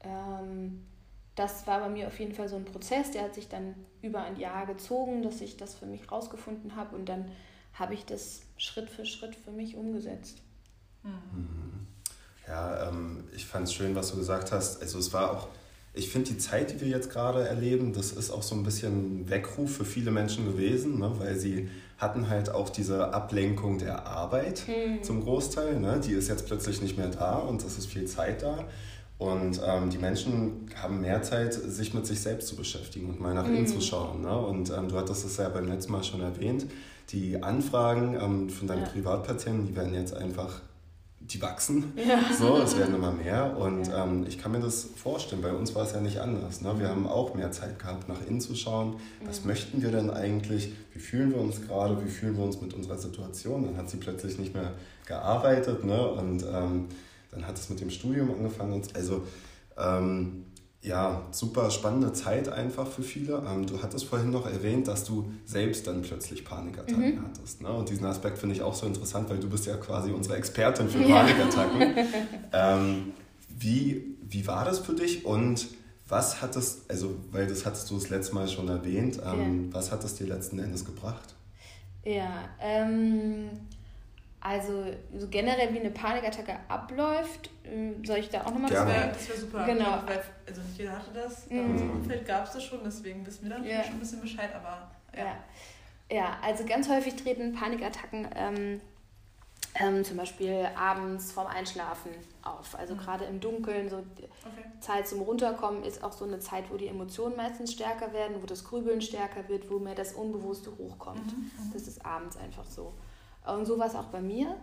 ähm, das war bei mir auf jeden Fall so ein Prozess, der hat sich dann über ein Jahr gezogen, dass ich das für mich rausgefunden habe und dann habe ich das Schritt für Schritt für mich umgesetzt. Mhm. Ja, ähm, ich fand es schön, was du gesagt hast. Also es war auch ich finde die Zeit, die wir jetzt gerade erleben, das ist auch so ein bisschen Weckruf für viele Menschen gewesen, ne? weil sie hatten halt auch diese Ablenkung der Arbeit mhm. zum Großteil. Ne? Die ist jetzt plötzlich nicht mehr da und es ist viel Zeit da. Und ähm, die Menschen haben mehr Zeit, sich mit sich selbst zu beschäftigen und mal nach mhm. innen zu schauen. Ne? Und ähm, du hattest es ja beim letzten Mal schon erwähnt. Die Anfragen ähm, von deinen ja. Privatpatienten, die werden jetzt einfach die wachsen. Ja. So, es werden immer mehr. Und ja. ähm, ich kann mir das vorstellen. Bei uns war es ja nicht anders. Ne? Wir haben auch mehr Zeit gehabt, nach innen zu schauen. Was mhm. möchten wir denn eigentlich? Wie fühlen wir uns gerade? Wie fühlen wir uns mit unserer Situation? Dann hat sie plötzlich nicht mehr gearbeitet. Ne? Und ähm, dann hat es mit dem Studium angefangen. Also ähm, ja, super spannende Zeit einfach für viele. Ähm, du hattest vorhin noch erwähnt, dass du selbst dann plötzlich Panikattacken mhm. hattest. Ne? Und diesen Aspekt finde ich auch so interessant, weil du bist ja quasi unsere Expertin für Panikattacken. Ja. ähm, wie, wie war das für dich und was hat es, also weil das hattest du das letzte Mal schon erwähnt, ähm, ja. was hat es dir letzten Endes gebracht? Ja, ähm, also so generell wie eine Panikattacke abläuft, ähm, soll ich da auch nochmal was sagen? Das wäre super. Genau. Ja, weil, also nicht jeder hatte das. Mhm. unserem Umfeld gab es das schon, deswegen wissen wir dann ja. schon ein bisschen Bescheid, aber ja. ja. Ja, also ganz häufig treten Panikattacken ähm, ähm, zum Beispiel abends vorm Einschlafen auf. Also mhm. gerade im Dunkeln, so okay. Zeit zum Runterkommen ist auch so eine Zeit, wo die Emotionen meistens stärker werden, wo das Grübeln stärker wird, wo mehr das Unbewusste hochkommt. Mhm. mhm. Das ist abends einfach so. Und so war es auch bei mir.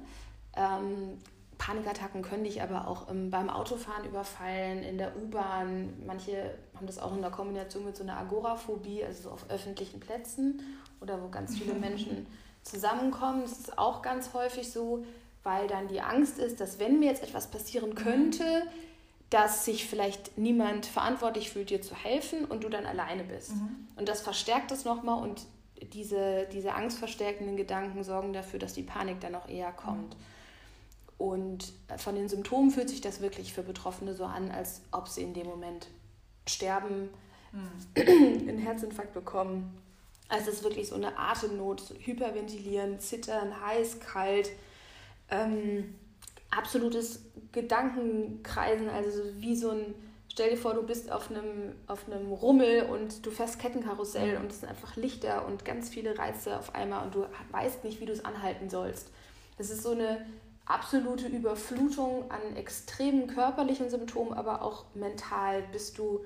Ähm, Panikattacken können dich aber auch ähm, beim Autofahren überfallen, in der U-Bahn. Manche haben das auch in der Kombination mit so einer Agoraphobie, also so auf öffentlichen Plätzen oder wo ganz viele Menschen zusammenkommen. Das ist auch ganz häufig so, weil dann die Angst ist, dass wenn mir jetzt etwas passieren könnte, dass sich vielleicht niemand verantwortlich fühlt, dir zu helfen und du dann alleine bist. Mhm. Und das verstärkt es nochmal und diese, diese angstverstärkenden Gedanken sorgen dafür, dass die Panik dann auch eher kommt. Und von den Symptomen fühlt sich das wirklich für Betroffene so an, als ob sie in dem Moment sterben, mhm. einen Herzinfarkt bekommen. Also es ist wirklich so eine Atemnot, Hyperventilieren, Zittern, heiß, kalt, ähm, absolutes Gedankenkreisen, also wie so ein Stell dir vor, du bist auf einem, auf einem Rummel und du fährst Kettenkarussell und es sind einfach Lichter und ganz viele Reize auf einmal und du weißt nicht, wie du es anhalten sollst. Das ist so eine absolute Überflutung an extremen körperlichen Symptomen, aber auch mental bist du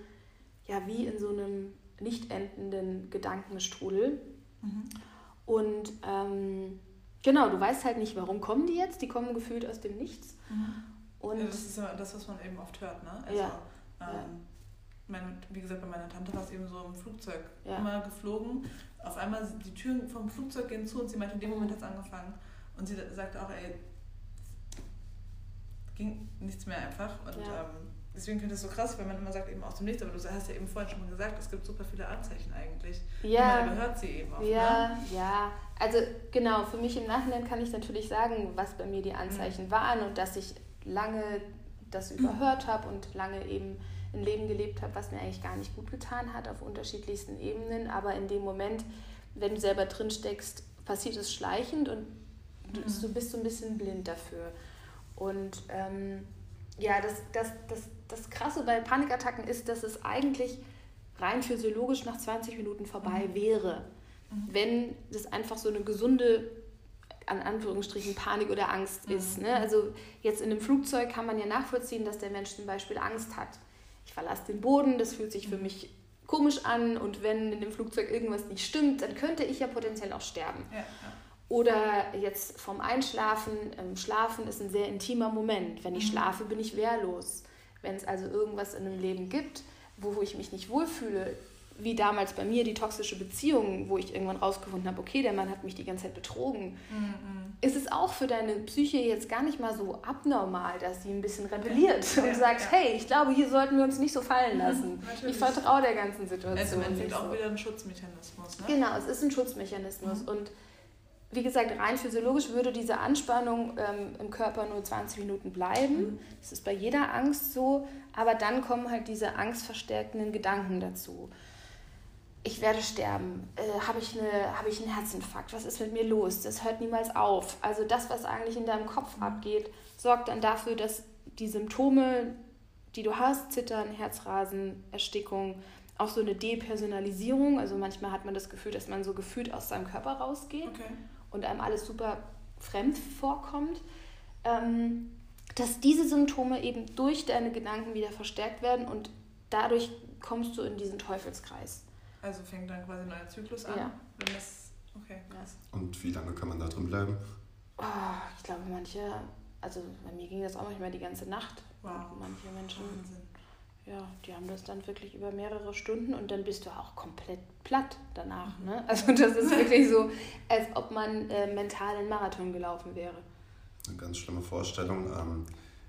ja wie in so einem nicht endenden Gedankenstrudel. Mhm. Und ähm, genau, du weißt halt nicht, warum kommen die jetzt. Die kommen gefühlt aus dem Nichts. Mhm. Und ja, das ist ja das, was man eben oft hört, ne? Also, ja. Ähm, meine, wie gesagt, bei meiner Tante war es eben so im Flugzeug ja. immer geflogen. Auf einmal die Türen vom Flugzeug gehen zu und sie meinte, in dem Moment hat es angefangen. Und sie sagte auch, ey, ging nichts mehr einfach. Und ja. ähm, deswegen finde ich es so krass, wenn man immer sagt, eben aus dem Nichts, aber du hast ja eben vorhin schon mal gesagt, es gibt super viele Anzeichen eigentlich. Ja. Man überhört sie eben auch. Ja, ne? ja. Also genau, für mich im Nachhinein kann ich natürlich sagen, was bei mir die Anzeichen mhm. waren und dass ich lange das überhört habe und lange eben ein Leben gelebt habe, was mir eigentlich gar nicht gut getan hat auf unterschiedlichsten Ebenen. Aber in dem Moment, wenn du selber drin steckst, passiert es schleichend und du, mhm. du bist so ein bisschen blind dafür. Und ähm, ja, das, das, das, das Krasse bei Panikattacken ist, dass es eigentlich rein physiologisch nach 20 Minuten vorbei mhm. wäre, mhm. wenn das einfach so eine gesunde, an Anführungsstrichen, Panik oder Angst mhm. ist. Ne? Also jetzt in einem Flugzeug kann man ja nachvollziehen, dass der Mensch zum Beispiel Angst hat. Ich verlasse den Boden, das fühlt sich für mhm. mich komisch an und wenn in dem Flugzeug irgendwas nicht stimmt, dann könnte ich ja potenziell auch sterben. Ja, ja. Oder jetzt vom Einschlafen. Ähm, Schlafen ist ein sehr intimer Moment. Wenn ich mhm. schlafe, bin ich wehrlos. Wenn es also irgendwas in einem Leben gibt, wo ich mich nicht wohlfühle, wie damals bei mir die toxische Beziehung, wo ich irgendwann rausgefunden habe, okay, der Mann hat mich die ganze Zeit betrogen, mhm. ist es auch für deine Psyche jetzt gar nicht mal so abnormal, dass sie ein bisschen rebelliert ja. und sagt, ja. hey, ich glaube, hier sollten wir uns nicht so fallen mhm, lassen. Mhm, ich vertraue der ganzen Situation. Also im Endeffekt auch wieder ein Schutzmechanismus. Ne? Genau, es ist ein Schutzmechanismus. Mhm. Und wie gesagt, rein physiologisch würde diese Anspannung ähm, im Körper nur 20 Minuten bleiben. Mhm. Das ist bei jeder Angst so. Aber dann kommen halt diese angstverstärkenden Gedanken dazu. Ich werde sterben. Äh, Habe ich, hab ich einen Herzinfarkt? Was ist mit mir los? Das hört niemals auf. Also das, was eigentlich in deinem Kopf mhm. abgeht, sorgt dann dafür, dass die Symptome, die du hast, Zittern, Herzrasen, Erstickung, auch so eine Depersonalisierung. Also manchmal hat man das Gefühl, dass man so gefühlt aus seinem Körper rausgeht. Okay und einem alles super fremd vorkommt, ähm, dass diese Symptome eben durch deine Gedanken wieder verstärkt werden und dadurch kommst du in diesen Teufelskreis. Also fängt dann quasi ein neuer Zyklus an? Ja. Wenn das, okay, krass. Und wie lange kann man da drin bleiben? Oh, ich glaube, manche, also bei mir ging das auch manchmal die ganze Nacht. Wow. Manche Menschen. Wahnsinn ja, die haben das dann wirklich über mehrere Stunden und dann bist du auch komplett platt danach. Ne? Also das ist wirklich so, als ob man äh, mental einen Marathon gelaufen wäre. Eine ganz schlimme Vorstellung. Ähm,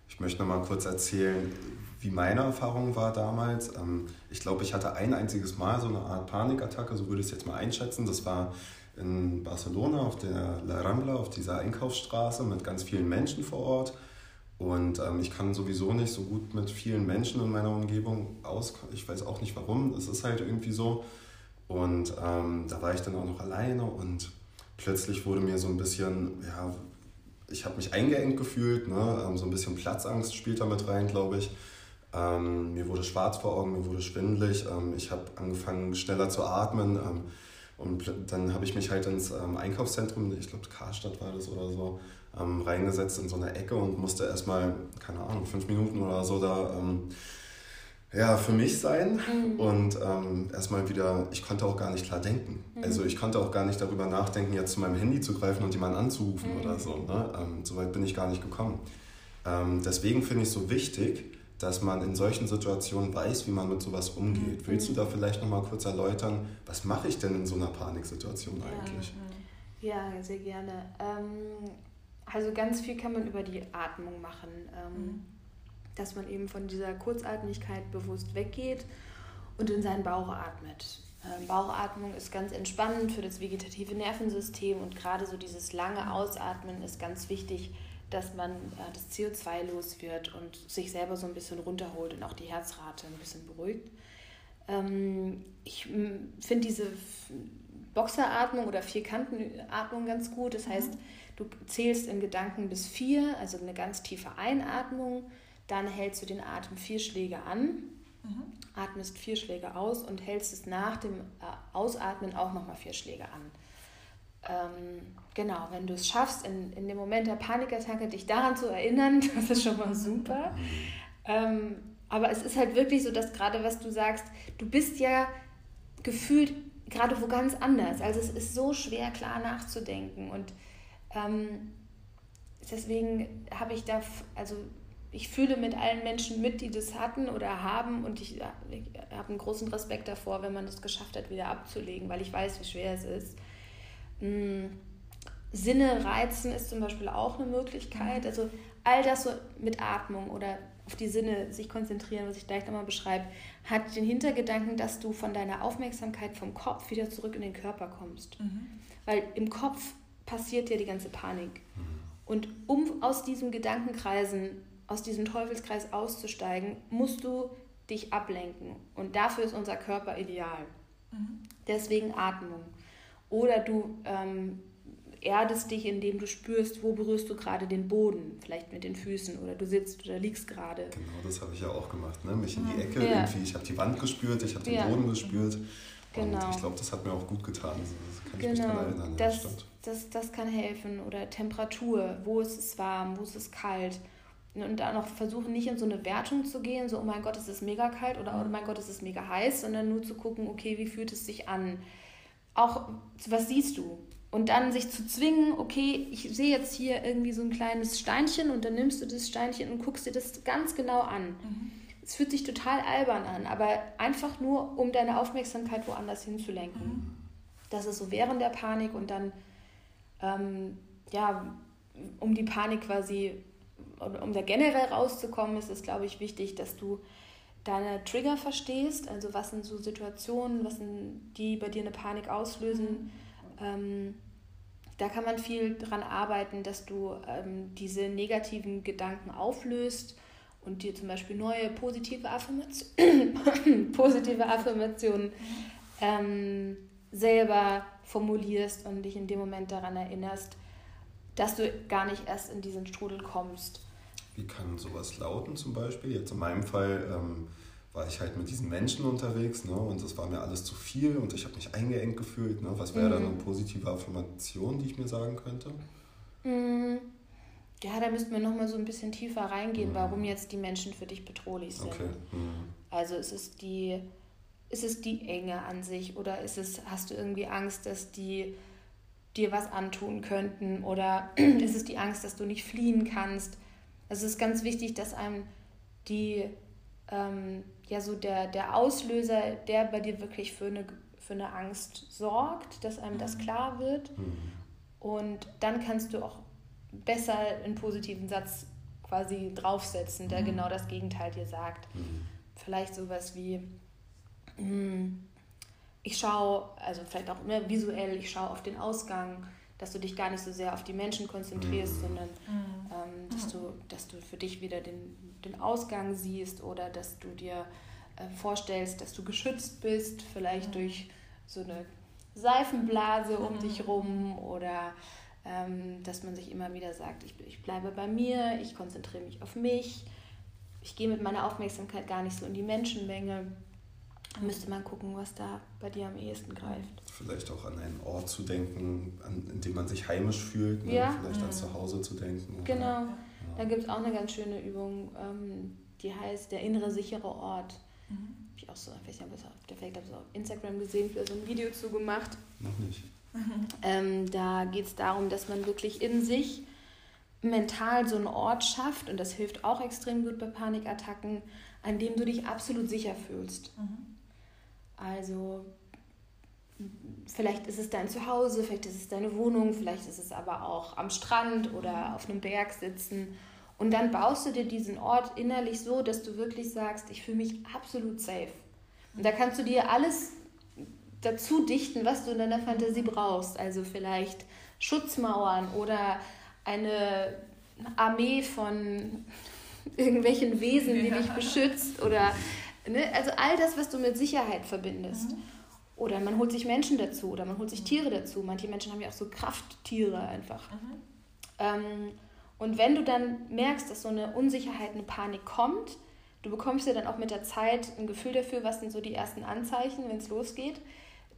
ich möchte noch mal kurz erzählen, wie meine Erfahrung war damals. Ähm, ich glaube, ich hatte ein einziges Mal so eine Art Panikattacke, so würde ich es jetzt mal einschätzen. Das war in Barcelona auf der La Rambla, auf dieser Einkaufsstraße mit ganz vielen Menschen vor Ort. Und ähm, ich kann sowieso nicht so gut mit vielen Menschen in meiner Umgebung aus. Ich weiß auch nicht warum. Es ist halt irgendwie so. Und ähm, da war ich dann auch noch alleine und plötzlich wurde mir so ein bisschen, ja, ich habe mich eingeengt gefühlt. Ne? Ähm, so ein bisschen Platzangst spielt da mit rein, glaube ich. Ähm, mir wurde schwarz vor Augen, mir wurde schwindelig. Ähm, ich habe angefangen schneller zu atmen. Ähm, und dann habe ich mich halt ins Einkaufszentrum, ich glaube Karstadt war das oder so, ähm, reingesetzt in so eine Ecke und musste erstmal, keine Ahnung, fünf Minuten oder so da ähm, ja, für mich sein mhm. und ähm, erstmal wieder, ich konnte auch gar nicht klar denken. Mhm. Also ich konnte auch gar nicht darüber nachdenken, jetzt zu meinem Handy zu greifen und jemanden anzurufen mhm. oder so. Ne? Ähm, so weit bin ich gar nicht gekommen. Ähm, deswegen finde ich es so wichtig, dass man in solchen Situationen weiß, wie man mit sowas umgeht. Mhm. Willst du da vielleicht nochmal kurz erläutern, was mache ich denn in so einer Paniksituation eigentlich? Ja, ja sehr gerne. Ähm, also ganz viel kann man über die Atmung machen, ähm, mhm. dass man eben von dieser Kurzatmigkeit bewusst weggeht und in seinen Bauch atmet. Ähm, Bauchatmung ist ganz entspannend für das vegetative Nervensystem und gerade so dieses lange Ausatmen ist ganz wichtig, dass man äh, das CO2 los wird und sich selber so ein bisschen runterholt und auch die Herzrate ein bisschen beruhigt. Ähm, ich finde diese Boxeratmung oder Vierkantenatmung ganz gut. Das heißt, mhm Du zählst in Gedanken bis vier, also eine ganz tiefe Einatmung. Dann hältst du den Atem vier Schläge an, mhm. atmest vier Schläge aus und hältst es nach dem äh, Ausatmen auch nochmal vier Schläge an. Ähm, genau, wenn du es schaffst, in, in dem Moment der Panikattacke dich daran zu erinnern, das ist schon mal super. Ähm, aber es ist halt wirklich so, dass gerade was du sagst, du bist ja gefühlt gerade wo ganz anders. Also es ist so schwer klar nachzudenken und ähm, deswegen habe ich da, also ich fühle mit allen Menschen mit, die das hatten oder haben und ich, ich habe einen großen Respekt davor, wenn man das geschafft hat, wieder abzulegen, weil ich weiß, wie schwer es ist. Mhm. Sinne reizen ist zum Beispiel auch eine Möglichkeit. Also all das so mit Atmung oder auf die Sinne sich konzentrieren, was ich gleich nochmal beschreibe, hat den Hintergedanken, dass du von deiner Aufmerksamkeit vom Kopf wieder zurück in den Körper kommst. Mhm. Weil im Kopf passiert ja die ganze Panik. Mhm. Und um aus diesem Gedankenkreisen, aus diesem Teufelskreis auszusteigen, musst du dich ablenken. Und dafür ist unser Körper ideal. Mhm. Deswegen Atmung. Oder du ähm, erdest dich, indem du spürst, wo berührst du gerade den Boden, vielleicht mit den Füßen oder du sitzt oder liegst gerade. Genau, das habe ich ja auch gemacht, ne? mich in die Ecke ja. irgendwie, ich habe die Wand gespürt, ich habe den ja. Boden gespürt. Genau. Und ich glaube, das hat mir auch gut getan. Also, das kann ich genau. mich daran erinnern. Das, das, das kann helfen. Oder Temperatur, wo ist es warm, wo ist es kalt. Und da noch versuchen, nicht in so eine Wertung zu gehen, so, oh mein Gott, es ist mega kalt oder oh mein Gott, es ist mega heiß, sondern nur zu gucken, okay, wie fühlt es sich an? Auch, was siehst du? Und dann sich zu zwingen, okay, ich sehe jetzt hier irgendwie so ein kleines Steinchen und dann nimmst du das Steinchen und guckst dir das ganz genau an. Mhm. Es fühlt sich total albern an, aber einfach nur, um deine Aufmerksamkeit woanders hinzulenken. Mhm. Das ist so während der Panik und dann, ähm, ja, um die Panik quasi, um da generell rauszukommen, ist es, glaube ich, wichtig, dass du deine Trigger verstehst, also was sind so Situationen, was sind die bei dir eine Panik auslösen. Mhm ähm, da kann man viel dran arbeiten, dass du ähm, diese negativen Gedanken auflöst und dir zum Beispiel neue positive, Affirmation positive Affirmationen ähm, selber formulierst und dich in dem Moment daran erinnerst, dass du gar nicht erst in diesen Strudel kommst. Wie kann sowas lauten zum Beispiel? Jetzt in meinem Fall ähm, war ich halt mit diesen Menschen unterwegs ne, und das war mir alles zu viel und ich habe mich eingeengt gefühlt. Ne? Was wäre mhm. dann eine positive Affirmation, die ich mir sagen könnte? Mhm. Ja, da müssten wir nochmal so ein bisschen tiefer reingehen, mhm. warum jetzt die Menschen für dich bedrohlich sind. Okay. Mhm. Also ist es die, ist es die Enge an sich oder ist es, hast du irgendwie Angst, dass die dir was antun könnten oder ist es die Angst, dass du nicht fliehen kannst? Es ist ganz wichtig, dass einem die ähm, ja so der, der Auslöser, der bei dir wirklich für eine, für eine Angst sorgt, dass einem das mhm. klar wird. Mhm. Und dann kannst du auch besser einen positiven Satz quasi draufsetzen, der mhm. genau das Gegenteil dir sagt. Mhm. Vielleicht sowas wie, hm, ich schaue, also vielleicht auch ne, visuell, ich schaue auf den Ausgang, dass du dich gar nicht so sehr auf die Menschen konzentrierst, mhm. sondern mhm. ähm, dass, du, dass du für dich wieder den, den Ausgang siehst oder dass du dir äh, vorstellst, dass du geschützt bist, vielleicht mhm. durch so eine Seifenblase um mhm. dich rum oder ähm, dass man sich immer wieder sagt, ich, ich bleibe bei mir, ich konzentriere mich auf mich, ich gehe mit meiner Aufmerksamkeit gar nicht so in die Menschenmenge. Da müsste man gucken, was da bei dir am ehesten greift. Vielleicht auch an einen Ort zu denken, an, in dem man sich heimisch fühlt, ne? ja. vielleicht an zu Hause zu denken. Genau, ja. da gibt es auch eine ganz schöne Übung, ähm, die heißt der innere sichere Ort. Mhm. Habe ich auch so, vielleicht habe ich auf Instagram gesehen, für so ein Video zu gemacht. Noch nicht. Ähm, da geht es darum, dass man wirklich in sich mental so einen Ort schafft und das hilft auch extrem gut bei Panikattacken, an dem du dich absolut sicher fühlst. Mhm. Also vielleicht ist es dein Zuhause, vielleicht ist es deine Wohnung, vielleicht ist es aber auch am Strand oder auf einem Berg sitzen. Und dann baust du dir diesen Ort innerlich so, dass du wirklich sagst, ich fühle mich absolut safe. Und da kannst du dir alles dazu dichten, was du in deiner Fantasie brauchst. Also vielleicht Schutzmauern oder eine Armee von irgendwelchen Wesen, die dich beschützt oder ne, also all das, was du mit Sicherheit verbindest. Mhm. Oder man holt sich Menschen dazu oder man holt sich Tiere dazu. Manche Menschen haben ja auch so Krafttiere einfach. Mhm. Ähm, und wenn du dann merkst, dass so eine Unsicherheit, eine Panik kommt, du bekommst ja dann auch mit der Zeit ein Gefühl dafür, was sind so die ersten Anzeichen, wenn es losgeht,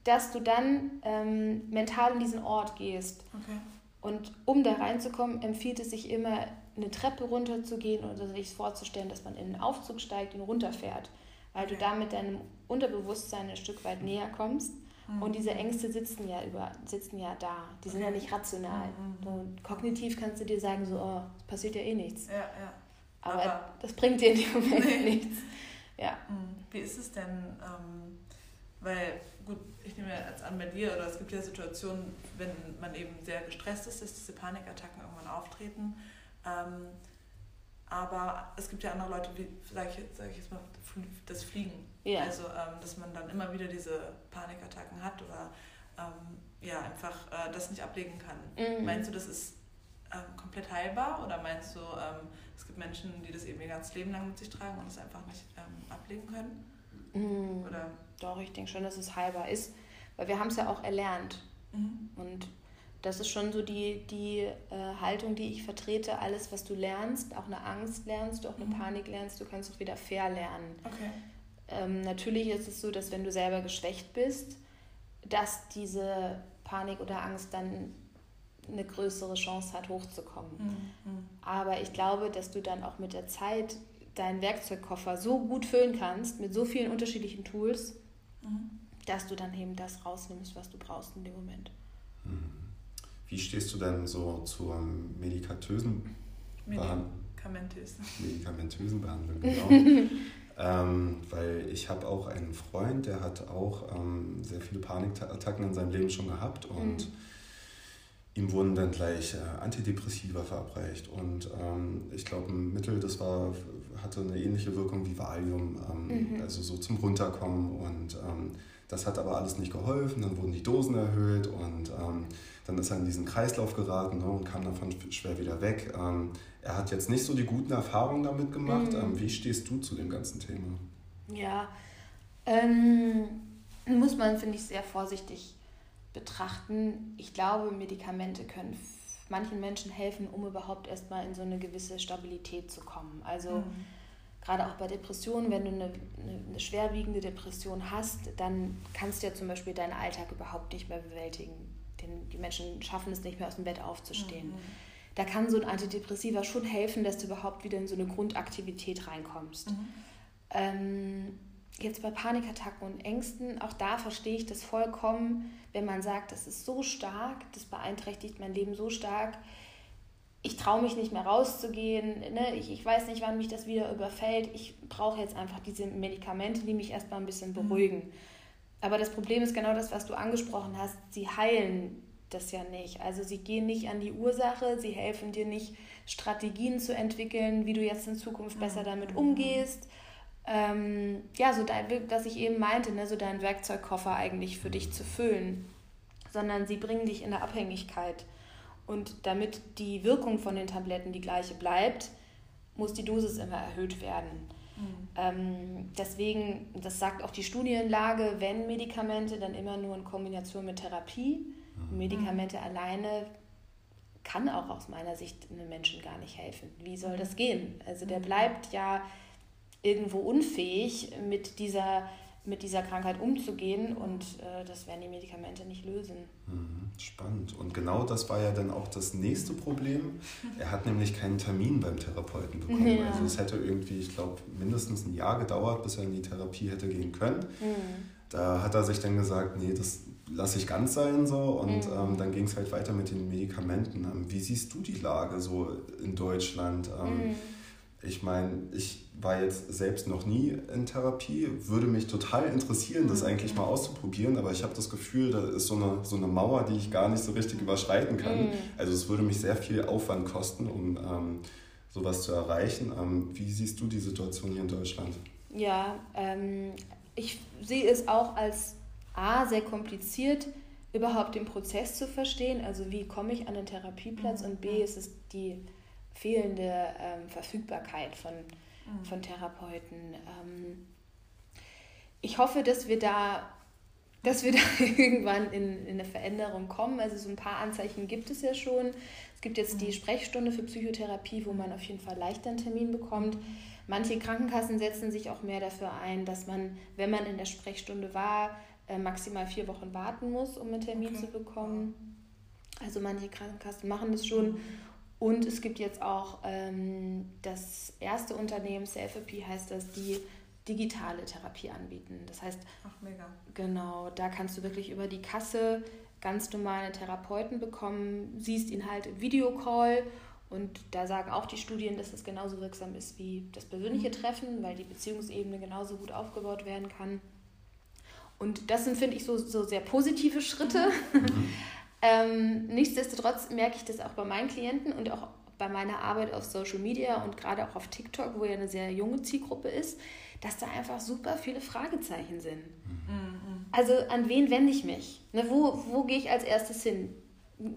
dass du dann ähm, mental in diesen Ort gehst. Okay. Und um da reinzukommen, empfiehlt es sich immer, eine Treppe runterzugehen oder sich vorzustellen, dass man in einen Aufzug steigt und runterfährt weil du damit deinem Unterbewusstsein ein Stück weit näher kommst. Mhm. Und diese Ängste sitzen ja über, sitzen ja da. Die sind ja nicht rational. Mhm. Und kognitiv kannst du dir sagen, so, oh, es passiert ja eh nichts. Ja, ja. Aber, Aber, das bringt dir in dem Moment nee. nichts. Ja. Mhm. Wie ist es denn, ähm, weil, gut, ich nehme jetzt an bei dir, oder es gibt ja Situationen, wenn man eben sehr gestresst ist, dass diese Panikattacken irgendwann auftreten. Ähm, Aber es gibt ja andere Leute, wie, sage ich, sag ich jetzt mal, das Fliegen. Yeah. Also, ähm, dass man dann immer wieder diese Panikattacken hat oder ähm, ja, einfach äh, das nicht ablegen kann. Mhm. Meinst du, das ist ähm, komplett heilbar oder meinst du, ähm, es gibt Menschen, die das eben ihr ganzes Leben lang mit sich tragen und es einfach nicht ähm, ablegen können? Mhm. Oder? Doch, ich denke schon, dass es heilbar ist, weil wir haben es ja auch erlernt. Mhm. Und das ist schon so die, die äh, Haltung, die ich vertrete. Alles, was du lernst, auch eine Angst lernst, du auch eine mhm. Panik lernst, du kannst auch wieder fair lernen. Okay. Ähm, natürlich ist es so, dass wenn du selber geschwächt bist, dass diese Panik oder Angst dann eine größere Chance hat, hochzukommen. Mhm. Aber ich glaube, dass du dann auch mit der Zeit deinen Werkzeugkoffer so gut füllen kannst, mit so vielen unterschiedlichen Tools, mhm. dass du dann eben das rausnimmst, was du brauchst in dem Moment. Mhm. Wie stehst du denn so zur medikatösen Behandlung? Medikamentösen. Medikamentösen Behandlung, genau. ähm, weil ich habe auch einen Freund, der hat auch ähm, sehr viele Panikattacken in seinem Leben schon gehabt und mhm ihm wurden dann gleich äh, Antidepressiva verabreicht und ähm, ich glaube ein Mittel, das war, hatte eine ähnliche Wirkung wie Valium, ähm, mhm. also so zum Runterkommen und ähm, das hat aber alles nicht geholfen, dann wurden die Dosen erhöht und ähm, dann ist er in diesen Kreislauf geraten ne, und kam davon schwer wieder weg. Ähm, er hat jetzt nicht so die guten Erfahrungen damit gemacht. Mhm. Ähm, wie stehst du zu dem ganzen Thema? Ja, muss man, finde ich, sehr vorsichtig betrachten. Ich glaube, Medikamente können manchen Menschen helfen, um überhaupt erstmal in so eine gewisse Stabilität zu kommen. Also mhm. Gerade auch bei Depressionen, wenn du eine, eine, schwerwiegende Depression hast, dann kannst du ja zum Beispiel deinen Alltag überhaupt nicht mehr bewältigen. Den, die Menschen schaffen es nicht mehr aus dem Bett aufzustehen. Mhm. Da kann so ein Antidepressiva schon helfen, dass du überhaupt wieder in so eine Grundaktivität reinkommst. Mhm. Ähm, jetzt bei Panikattacken und Ängsten, auch da verstehe ich das vollkommen, wenn man sagt, das ist so stark, das beeinträchtigt mein Leben so stark, ich traue mich nicht mehr rauszugehen, ne? ich, ich weiß nicht, wann mich das wieder überfällt, ich brauche jetzt einfach diese Medikamente, die mich erstmal ein bisschen mhm. beruhigen. Mhm. Aber das Problem ist genau das, was du angesprochen hast, sie heilen das ja nicht. Also sie gehen nicht an die Ursache, sie helfen dir nicht, Strategien zu entwickeln, wie du jetzt in Zukunft besser mhm. damit umgehst ähm, ja, so dein, was ich eben meinte, ne, so deinen Werkzeugkoffer eigentlich für dich zu füllen, sondern sie bringen dich in eine Abhängigkeit. Und damit die Wirkung von den Tabletten die gleiche bleibt, muss die Dosis immer erhöht werden. Mhm. Ähm, deswegen, das sagt auch die Studienlage, wenn Medikamente, dann immer nur in Kombination mit Therapie. Mhm. Medikamente alleine kann auch aus meiner Sicht einem Menschen gar nicht helfen. Wie soll das gehen? Also der mhm. bleibt ja irgendwo unfähig, mit dieser, mit dieser Krankheit umzugehen und äh, das werden die Medikamente nicht lösen. Mhm, spannend. Und genau das war ja dann auch das nächste Problem. Er hat nämlich keinen Termin beim Therapeuten bekommen. Ja. Also es hätte irgendwie, ich glaube, mindestens ein Jahr gedauert, bis er in die Therapie hätte gehen können. Mhm. Da hat er sich dann gesagt, nee, das lasse ich ganz sein so und mhm. ähm, dann ging es halt weiter mit den Medikamenten. Ähm, wie siehst du die Lage so in Deutschland? Ähm, mhm ich meine, ich war jetzt selbst noch nie in Therapie, würde mich total interessieren, das eigentlich mal auszuprobieren, aber ich habe das Gefühl, da ist so eine, so eine Mauer, die ich gar nicht so richtig überschreiten kann. Mhm. Also es würde mich sehr viel Aufwand kosten, um ähm, sowas zu erreichen. Ähm, wie siehst du die Situation hier in Deutschland? Ja, ähm, ich sehe es auch als A, sehr kompliziert, überhaupt den Prozess zu verstehen. Also wie komme ich an den Therapieplatz mhm. und B, ist es die fehlende ähm, Verfügbarkeit von, mhm. von Therapeuten. Ähm, ich hoffe, dass wir da, dass wir da irgendwann in, in eine Veränderung kommen. Also so ein paar Anzeichen gibt es ja schon. Es gibt jetzt mhm. die Sprechstunde für Psychotherapie, wo man auf jeden Fall leichter einen Termin bekommt. Manche Krankenkassen setzen sich auch mehr dafür ein, dass man, wenn man in der Sprechstunde war, äh, maximal vier Wochen warten muss, um einen Termin okay. zu bekommen. Also manche Krankenkassen machen das schon. Und es gibt jetzt auch ähm, das erste Unternehmen, Selfie heißt das, die digitale Therapie anbieten. Das heißt, Ach, mega. genau, da kannst du wirklich über die Kasse ganz normale Therapeuten bekommen, siehst ihn halt im Videocall und da sagen auch die Studien, dass es genauso wirksam ist wie das persönliche mhm. Treffen, weil die Beziehungsebene genauso gut aufgebaut werden kann. Und das sind, finde ich, so, so sehr positive Schritte. Mhm. Ähm, nichtsdestotrotz merke ich das auch bei meinen Klienten und auch bei meiner Arbeit auf Social Media und gerade auch auf TikTok, wo ja eine sehr junge Zielgruppe ist, dass da einfach super viele Fragezeichen sind. Mhm. Also an wen wende ich mich? Ne, wo, wo gehe ich als erstes hin?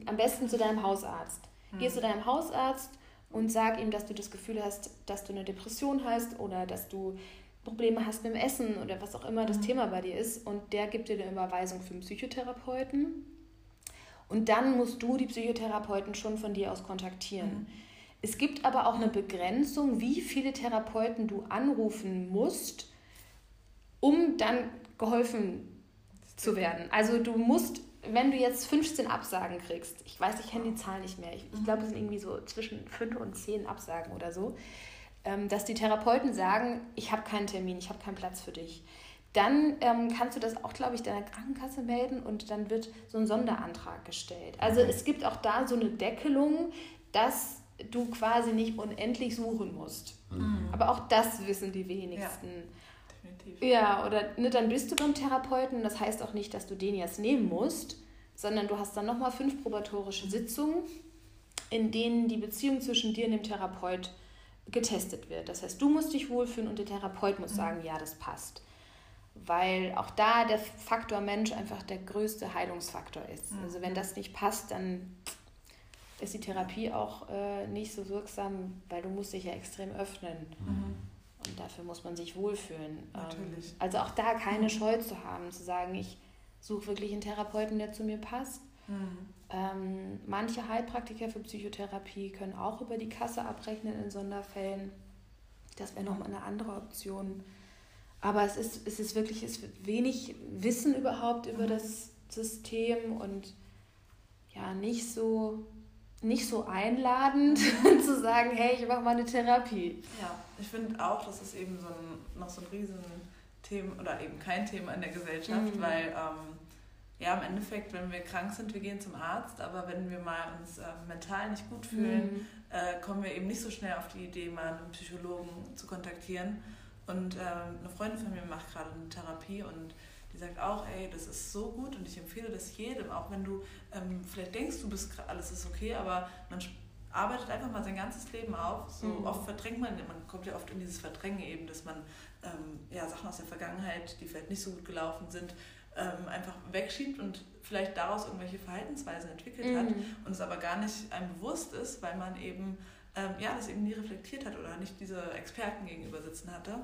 Am besten zu deinem Hausarzt. Mhm. Gehst zu deinem Hausarzt und sag ihm, dass du das Gefühl hast, dass du eine Depression hast oder dass du Probleme hast mit dem Essen oder was auch immer das mhm. Thema bei dir ist. Und der gibt dir eine Überweisung für einen Psychotherapeuten. Und dann musst du die Psychotherapeuten schon von dir aus kontaktieren. Mhm. Es gibt aber auch eine Begrenzung, wie viele Therapeuten du anrufen musst, um dann geholfen zu werden. Also du musst, wenn du jetzt 15 Absagen kriegst, ich weiß, ich kenne die Zahl nicht mehr, ich, ich glaube, es sind irgendwie so zwischen 5 und 10 Absagen oder so, ähm, dass die Therapeuten sagen, ich habe keinen Termin, ich habe keinen Platz für dich. Dann ähm, kannst du das auch, glaube ich, deiner Krankenkasse melden und dann wird so ein Sonderantrag gestellt. Also es gibt auch da so eine Deckelung, dass du quasi nicht unendlich suchen musst. Mhm. Aber auch das wissen die wenigsten. Ja, definitiv. Ja, oder ne, dann bist du beim Therapeuten. Das heißt auch nicht, dass du den jetzt nehmen musst, sondern du hast dann nochmal fünf probatorische Sitzungen, in denen die Beziehung zwischen dir und dem Therapeut getestet wird. Das heißt, du musst dich wohlfühlen und der Therapeut muss mhm. sagen, ja, das passt. Weil auch da der Faktor Mensch einfach der größte Heilungsfaktor ist. Mhm. Also wenn das nicht passt, dann ist die Therapie auch äh, nicht so wirksam, weil du musst dich ja extrem öffnen. Mhm. Und dafür muss man sich wohlfühlen. Natürlich. Ähm, also auch da keine. Scheu zu haben, zu sagen, ich suche wirklich einen Therapeuten, der zu mir passt. Mhm. Ähm, manche Heilpraktiker für Psychotherapie können auch über die Kasse abrechnen in Sonderfällen. Das wäre nochmal eine andere Option. Aber es ist, es ist wirklich es ist wenig Wissen überhaupt über mhm. das System und ja, nicht so, nicht so einladend zu sagen, hey, ich mache mal eine Therapie. Ja, ich finde auch, das ist eben so ein, noch so ein Riesenthema oder eben kein Thema in der Gesellschaft, mhm. weil ähm, ja, im Endeffekt, wenn wir krank sind, wir gehen zum Arzt, aber wenn wir mal uns äh, mental nicht gut fühlen, mhm. äh, kommen wir eben nicht so schnell auf die Idee, mal einen Psychologen zu kontaktieren. Und ähm, eine Freundin von mir macht gerade eine Therapie und die sagt auch, ey, das ist so gut und ich empfehle das jedem, auch wenn du ähm, vielleicht denkst, du bist alles ist okay, aber man arbeitet einfach mal sein ganzes Leben auf. So mhm. oft verdrängt man, man kommt ja oft in dieses Verdrängen eben, dass man ähm, ja, Sachen aus der Vergangenheit, die vielleicht nicht so gut gelaufen sind, ähm, einfach wegschiebt und vielleicht daraus irgendwelche Verhaltensweisen entwickelt mhm. hat und es aber gar nicht einem bewusst ist, weil man eben ähm, ja, das eben nie reflektiert hat oder nicht diese Experten gegenüber sitzen hatte.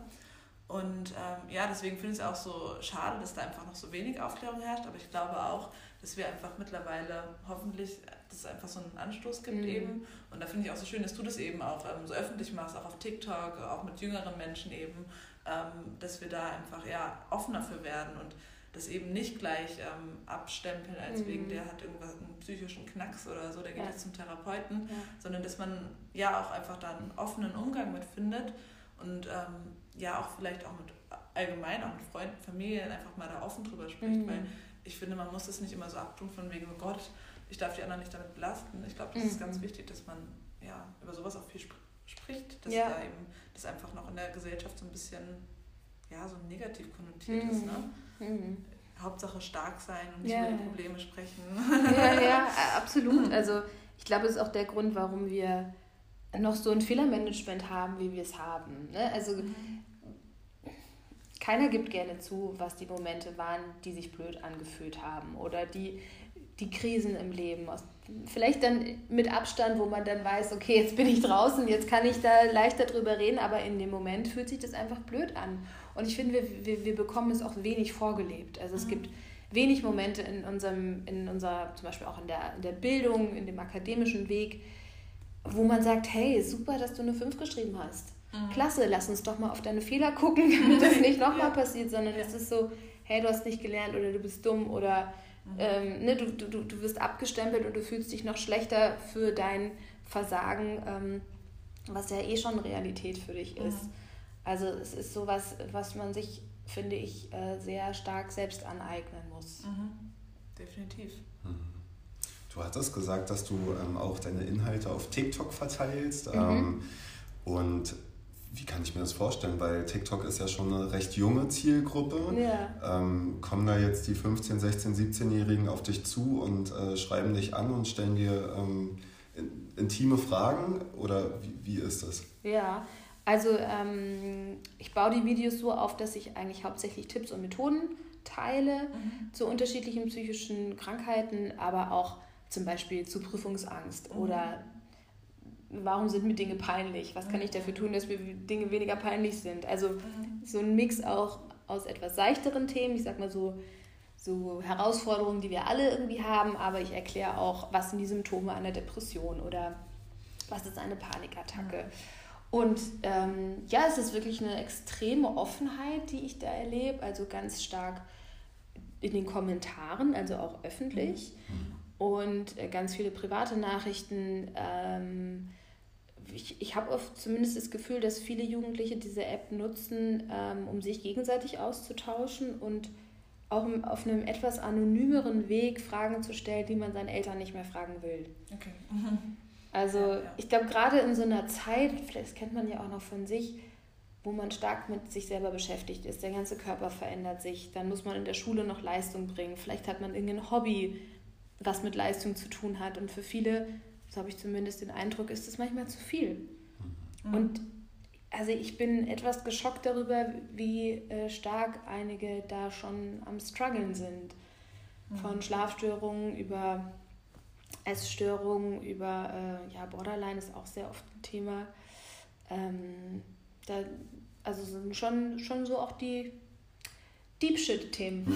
Und ähm, ja, deswegen finde ich es auch so schade, dass da einfach noch so wenig Aufklärung herrscht. Aber ich glaube auch, dass wir einfach mittlerweile hoffentlich, dass es einfach so einen Anstoß gibt mhm. eben. Und da finde ich auch so schön, dass du das eben auch ähm, so öffentlich machst, auch auf TikTok, auch mit jüngeren Menschen eben, ähm, dass wir da einfach ja offener für werden und das eben nicht gleich ähm, abstempeln, als mhm. wegen der hat irgendwas einen psychischen Knacks oder so, der geht ja. jetzt zum Therapeuten, ja. sondern dass man ja auch einfach da einen offenen Umgang mit findet und ähm, ja auch vielleicht auch mit allgemein, auch mit Freunden, Familien einfach mal da offen drüber spricht, mhm. weil ich finde, man muss es nicht immer so abtun von wegen, oh Gott, ich darf die anderen nicht damit belasten. Ich glaube, das mhm. ist ganz wichtig, dass man ja über sowas auch viel sp spricht, dass ja. da eben das einfach noch in der Gesellschaft so ein bisschen ja, so negativ konnotiert mhm. ist. Ne? Mhm. Hauptsache stark sein und nicht ja, über die Probleme sprechen. Ja, ja, absolut. Also ich glaube, das ist auch der Grund, warum wir noch so ein Fehlermanagement haben, wie wir es haben. Ne? Also mhm. keiner gibt gerne zu, was die Momente waren, die sich blöd angefühlt haben oder die, die Krisen im Leben. Vielleicht dann mit Abstand, wo man dann weiß, okay, jetzt bin ich draußen, jetzt kann ich da leichter drüber reden, aber in dem Moment fühlt sich das einfach blöd an. Und ich finde, wir, wir, wir bekommen es auch wenig vorgelebt. Also es mhm. gibt wenig Momente in unserem, in unserer, zum Beispiel auch in der, in der Bildung, in dem akademischen Weg, wo man sagt, hey, super, dass du eine 5 geschrieben hast. Mhm. Klasse, lass uns doch mal auf deine Fehler gucken, damit das nicht nochmal ja. passiert, sondern ja. es ist so, hey, du hast nicht gelernt oder du bist dumm oder mhm. ähm, ne, du, du, du wirst abgestempelt und du fühlst dich noch schlechter für dein Versagen, ähm, was ja eh schon Realität für dich ist. Mhm. Also es ist sowas, was man sich, finde ich, äh, sehr stark selbst aneignen muss. Mhm. Definitiv. Mhm. Du hattest gesagt, dass du ähm, auch deine Inhalte auf TikTok verteilst. Mhm. Ähm, und wie kann ich mir das vorstellen? Weil TikTok ist ja schon eine recht junge Zielgruppe. Ja. Ähm, kommen da jetzt die 15-, 16-, 17-Jährigen auf dich zu und äh, schreiben dich an und stellen dir ähm, intime Fragen oder wie, wie ist das? Ja, also ähm, ich baue die Videos so auf, dass ich eigentlich hauptsächlich Tipps und Methoden teile mhm. zu unterschiedlichen psychischen Krankheiten, aber auch zum Beispiel zu Prüfungsangst mhm. oder warum sind mir Dinge peinlich? Was kann ich dafür tun, dass mir Dinge weniger peinlich sind? Also mhm. so ein Mix auch aus etwas seichteren Themen, ich sag mal so, so Herausforderungen, die wir alle irgendwie haben, aber ich erkläre auch, was sind die Symptome einer Depression oder was ist eine Panikattacke. Und ähm, ja, es ist wirklich eine extreme Offenheit, die ich da erlebe, also ganz stark in den Kommentaren, also auch öffentlich. Mhm. Und äh, ganz viele private Nachrichten. Ähm, ich, ich habe oft zumindest das Gefühl, dass viele Jugendliche diese App nutzen, ähm, um sich gegenseitig auszutauschen und auch auf einem etwas anonymeren Weg Fragen zu stellen, die man seinen Eltern nicht mehr fragen will. Okay. Mhm. Also ja, ja. ich glaube, gerade in so einer Zeit, vielleicht kennt man ja auch noch von sich, wo man stark mit sich selber beschäftigt ist, der ganze Körper verändert sich, dann muss man in der Schule noch Leistung bringen, vielleicht hat man irgendein Hobby, was mit Leistung zu tun hat und für viele so habe ich zumindest den Eindruck, ist es manchmal zu viel. Mhm. Und also ich bin etwas geschockt darüber, wie äh, stark einige da schon am struggeln sind. Mhm. Von Schlafstörungen über Essstörungen, über äh, ja, Borderline ist auch sehr oft ein Thema. Ähm, da, also sind schon, schon so auch die Deep Shit-Themen.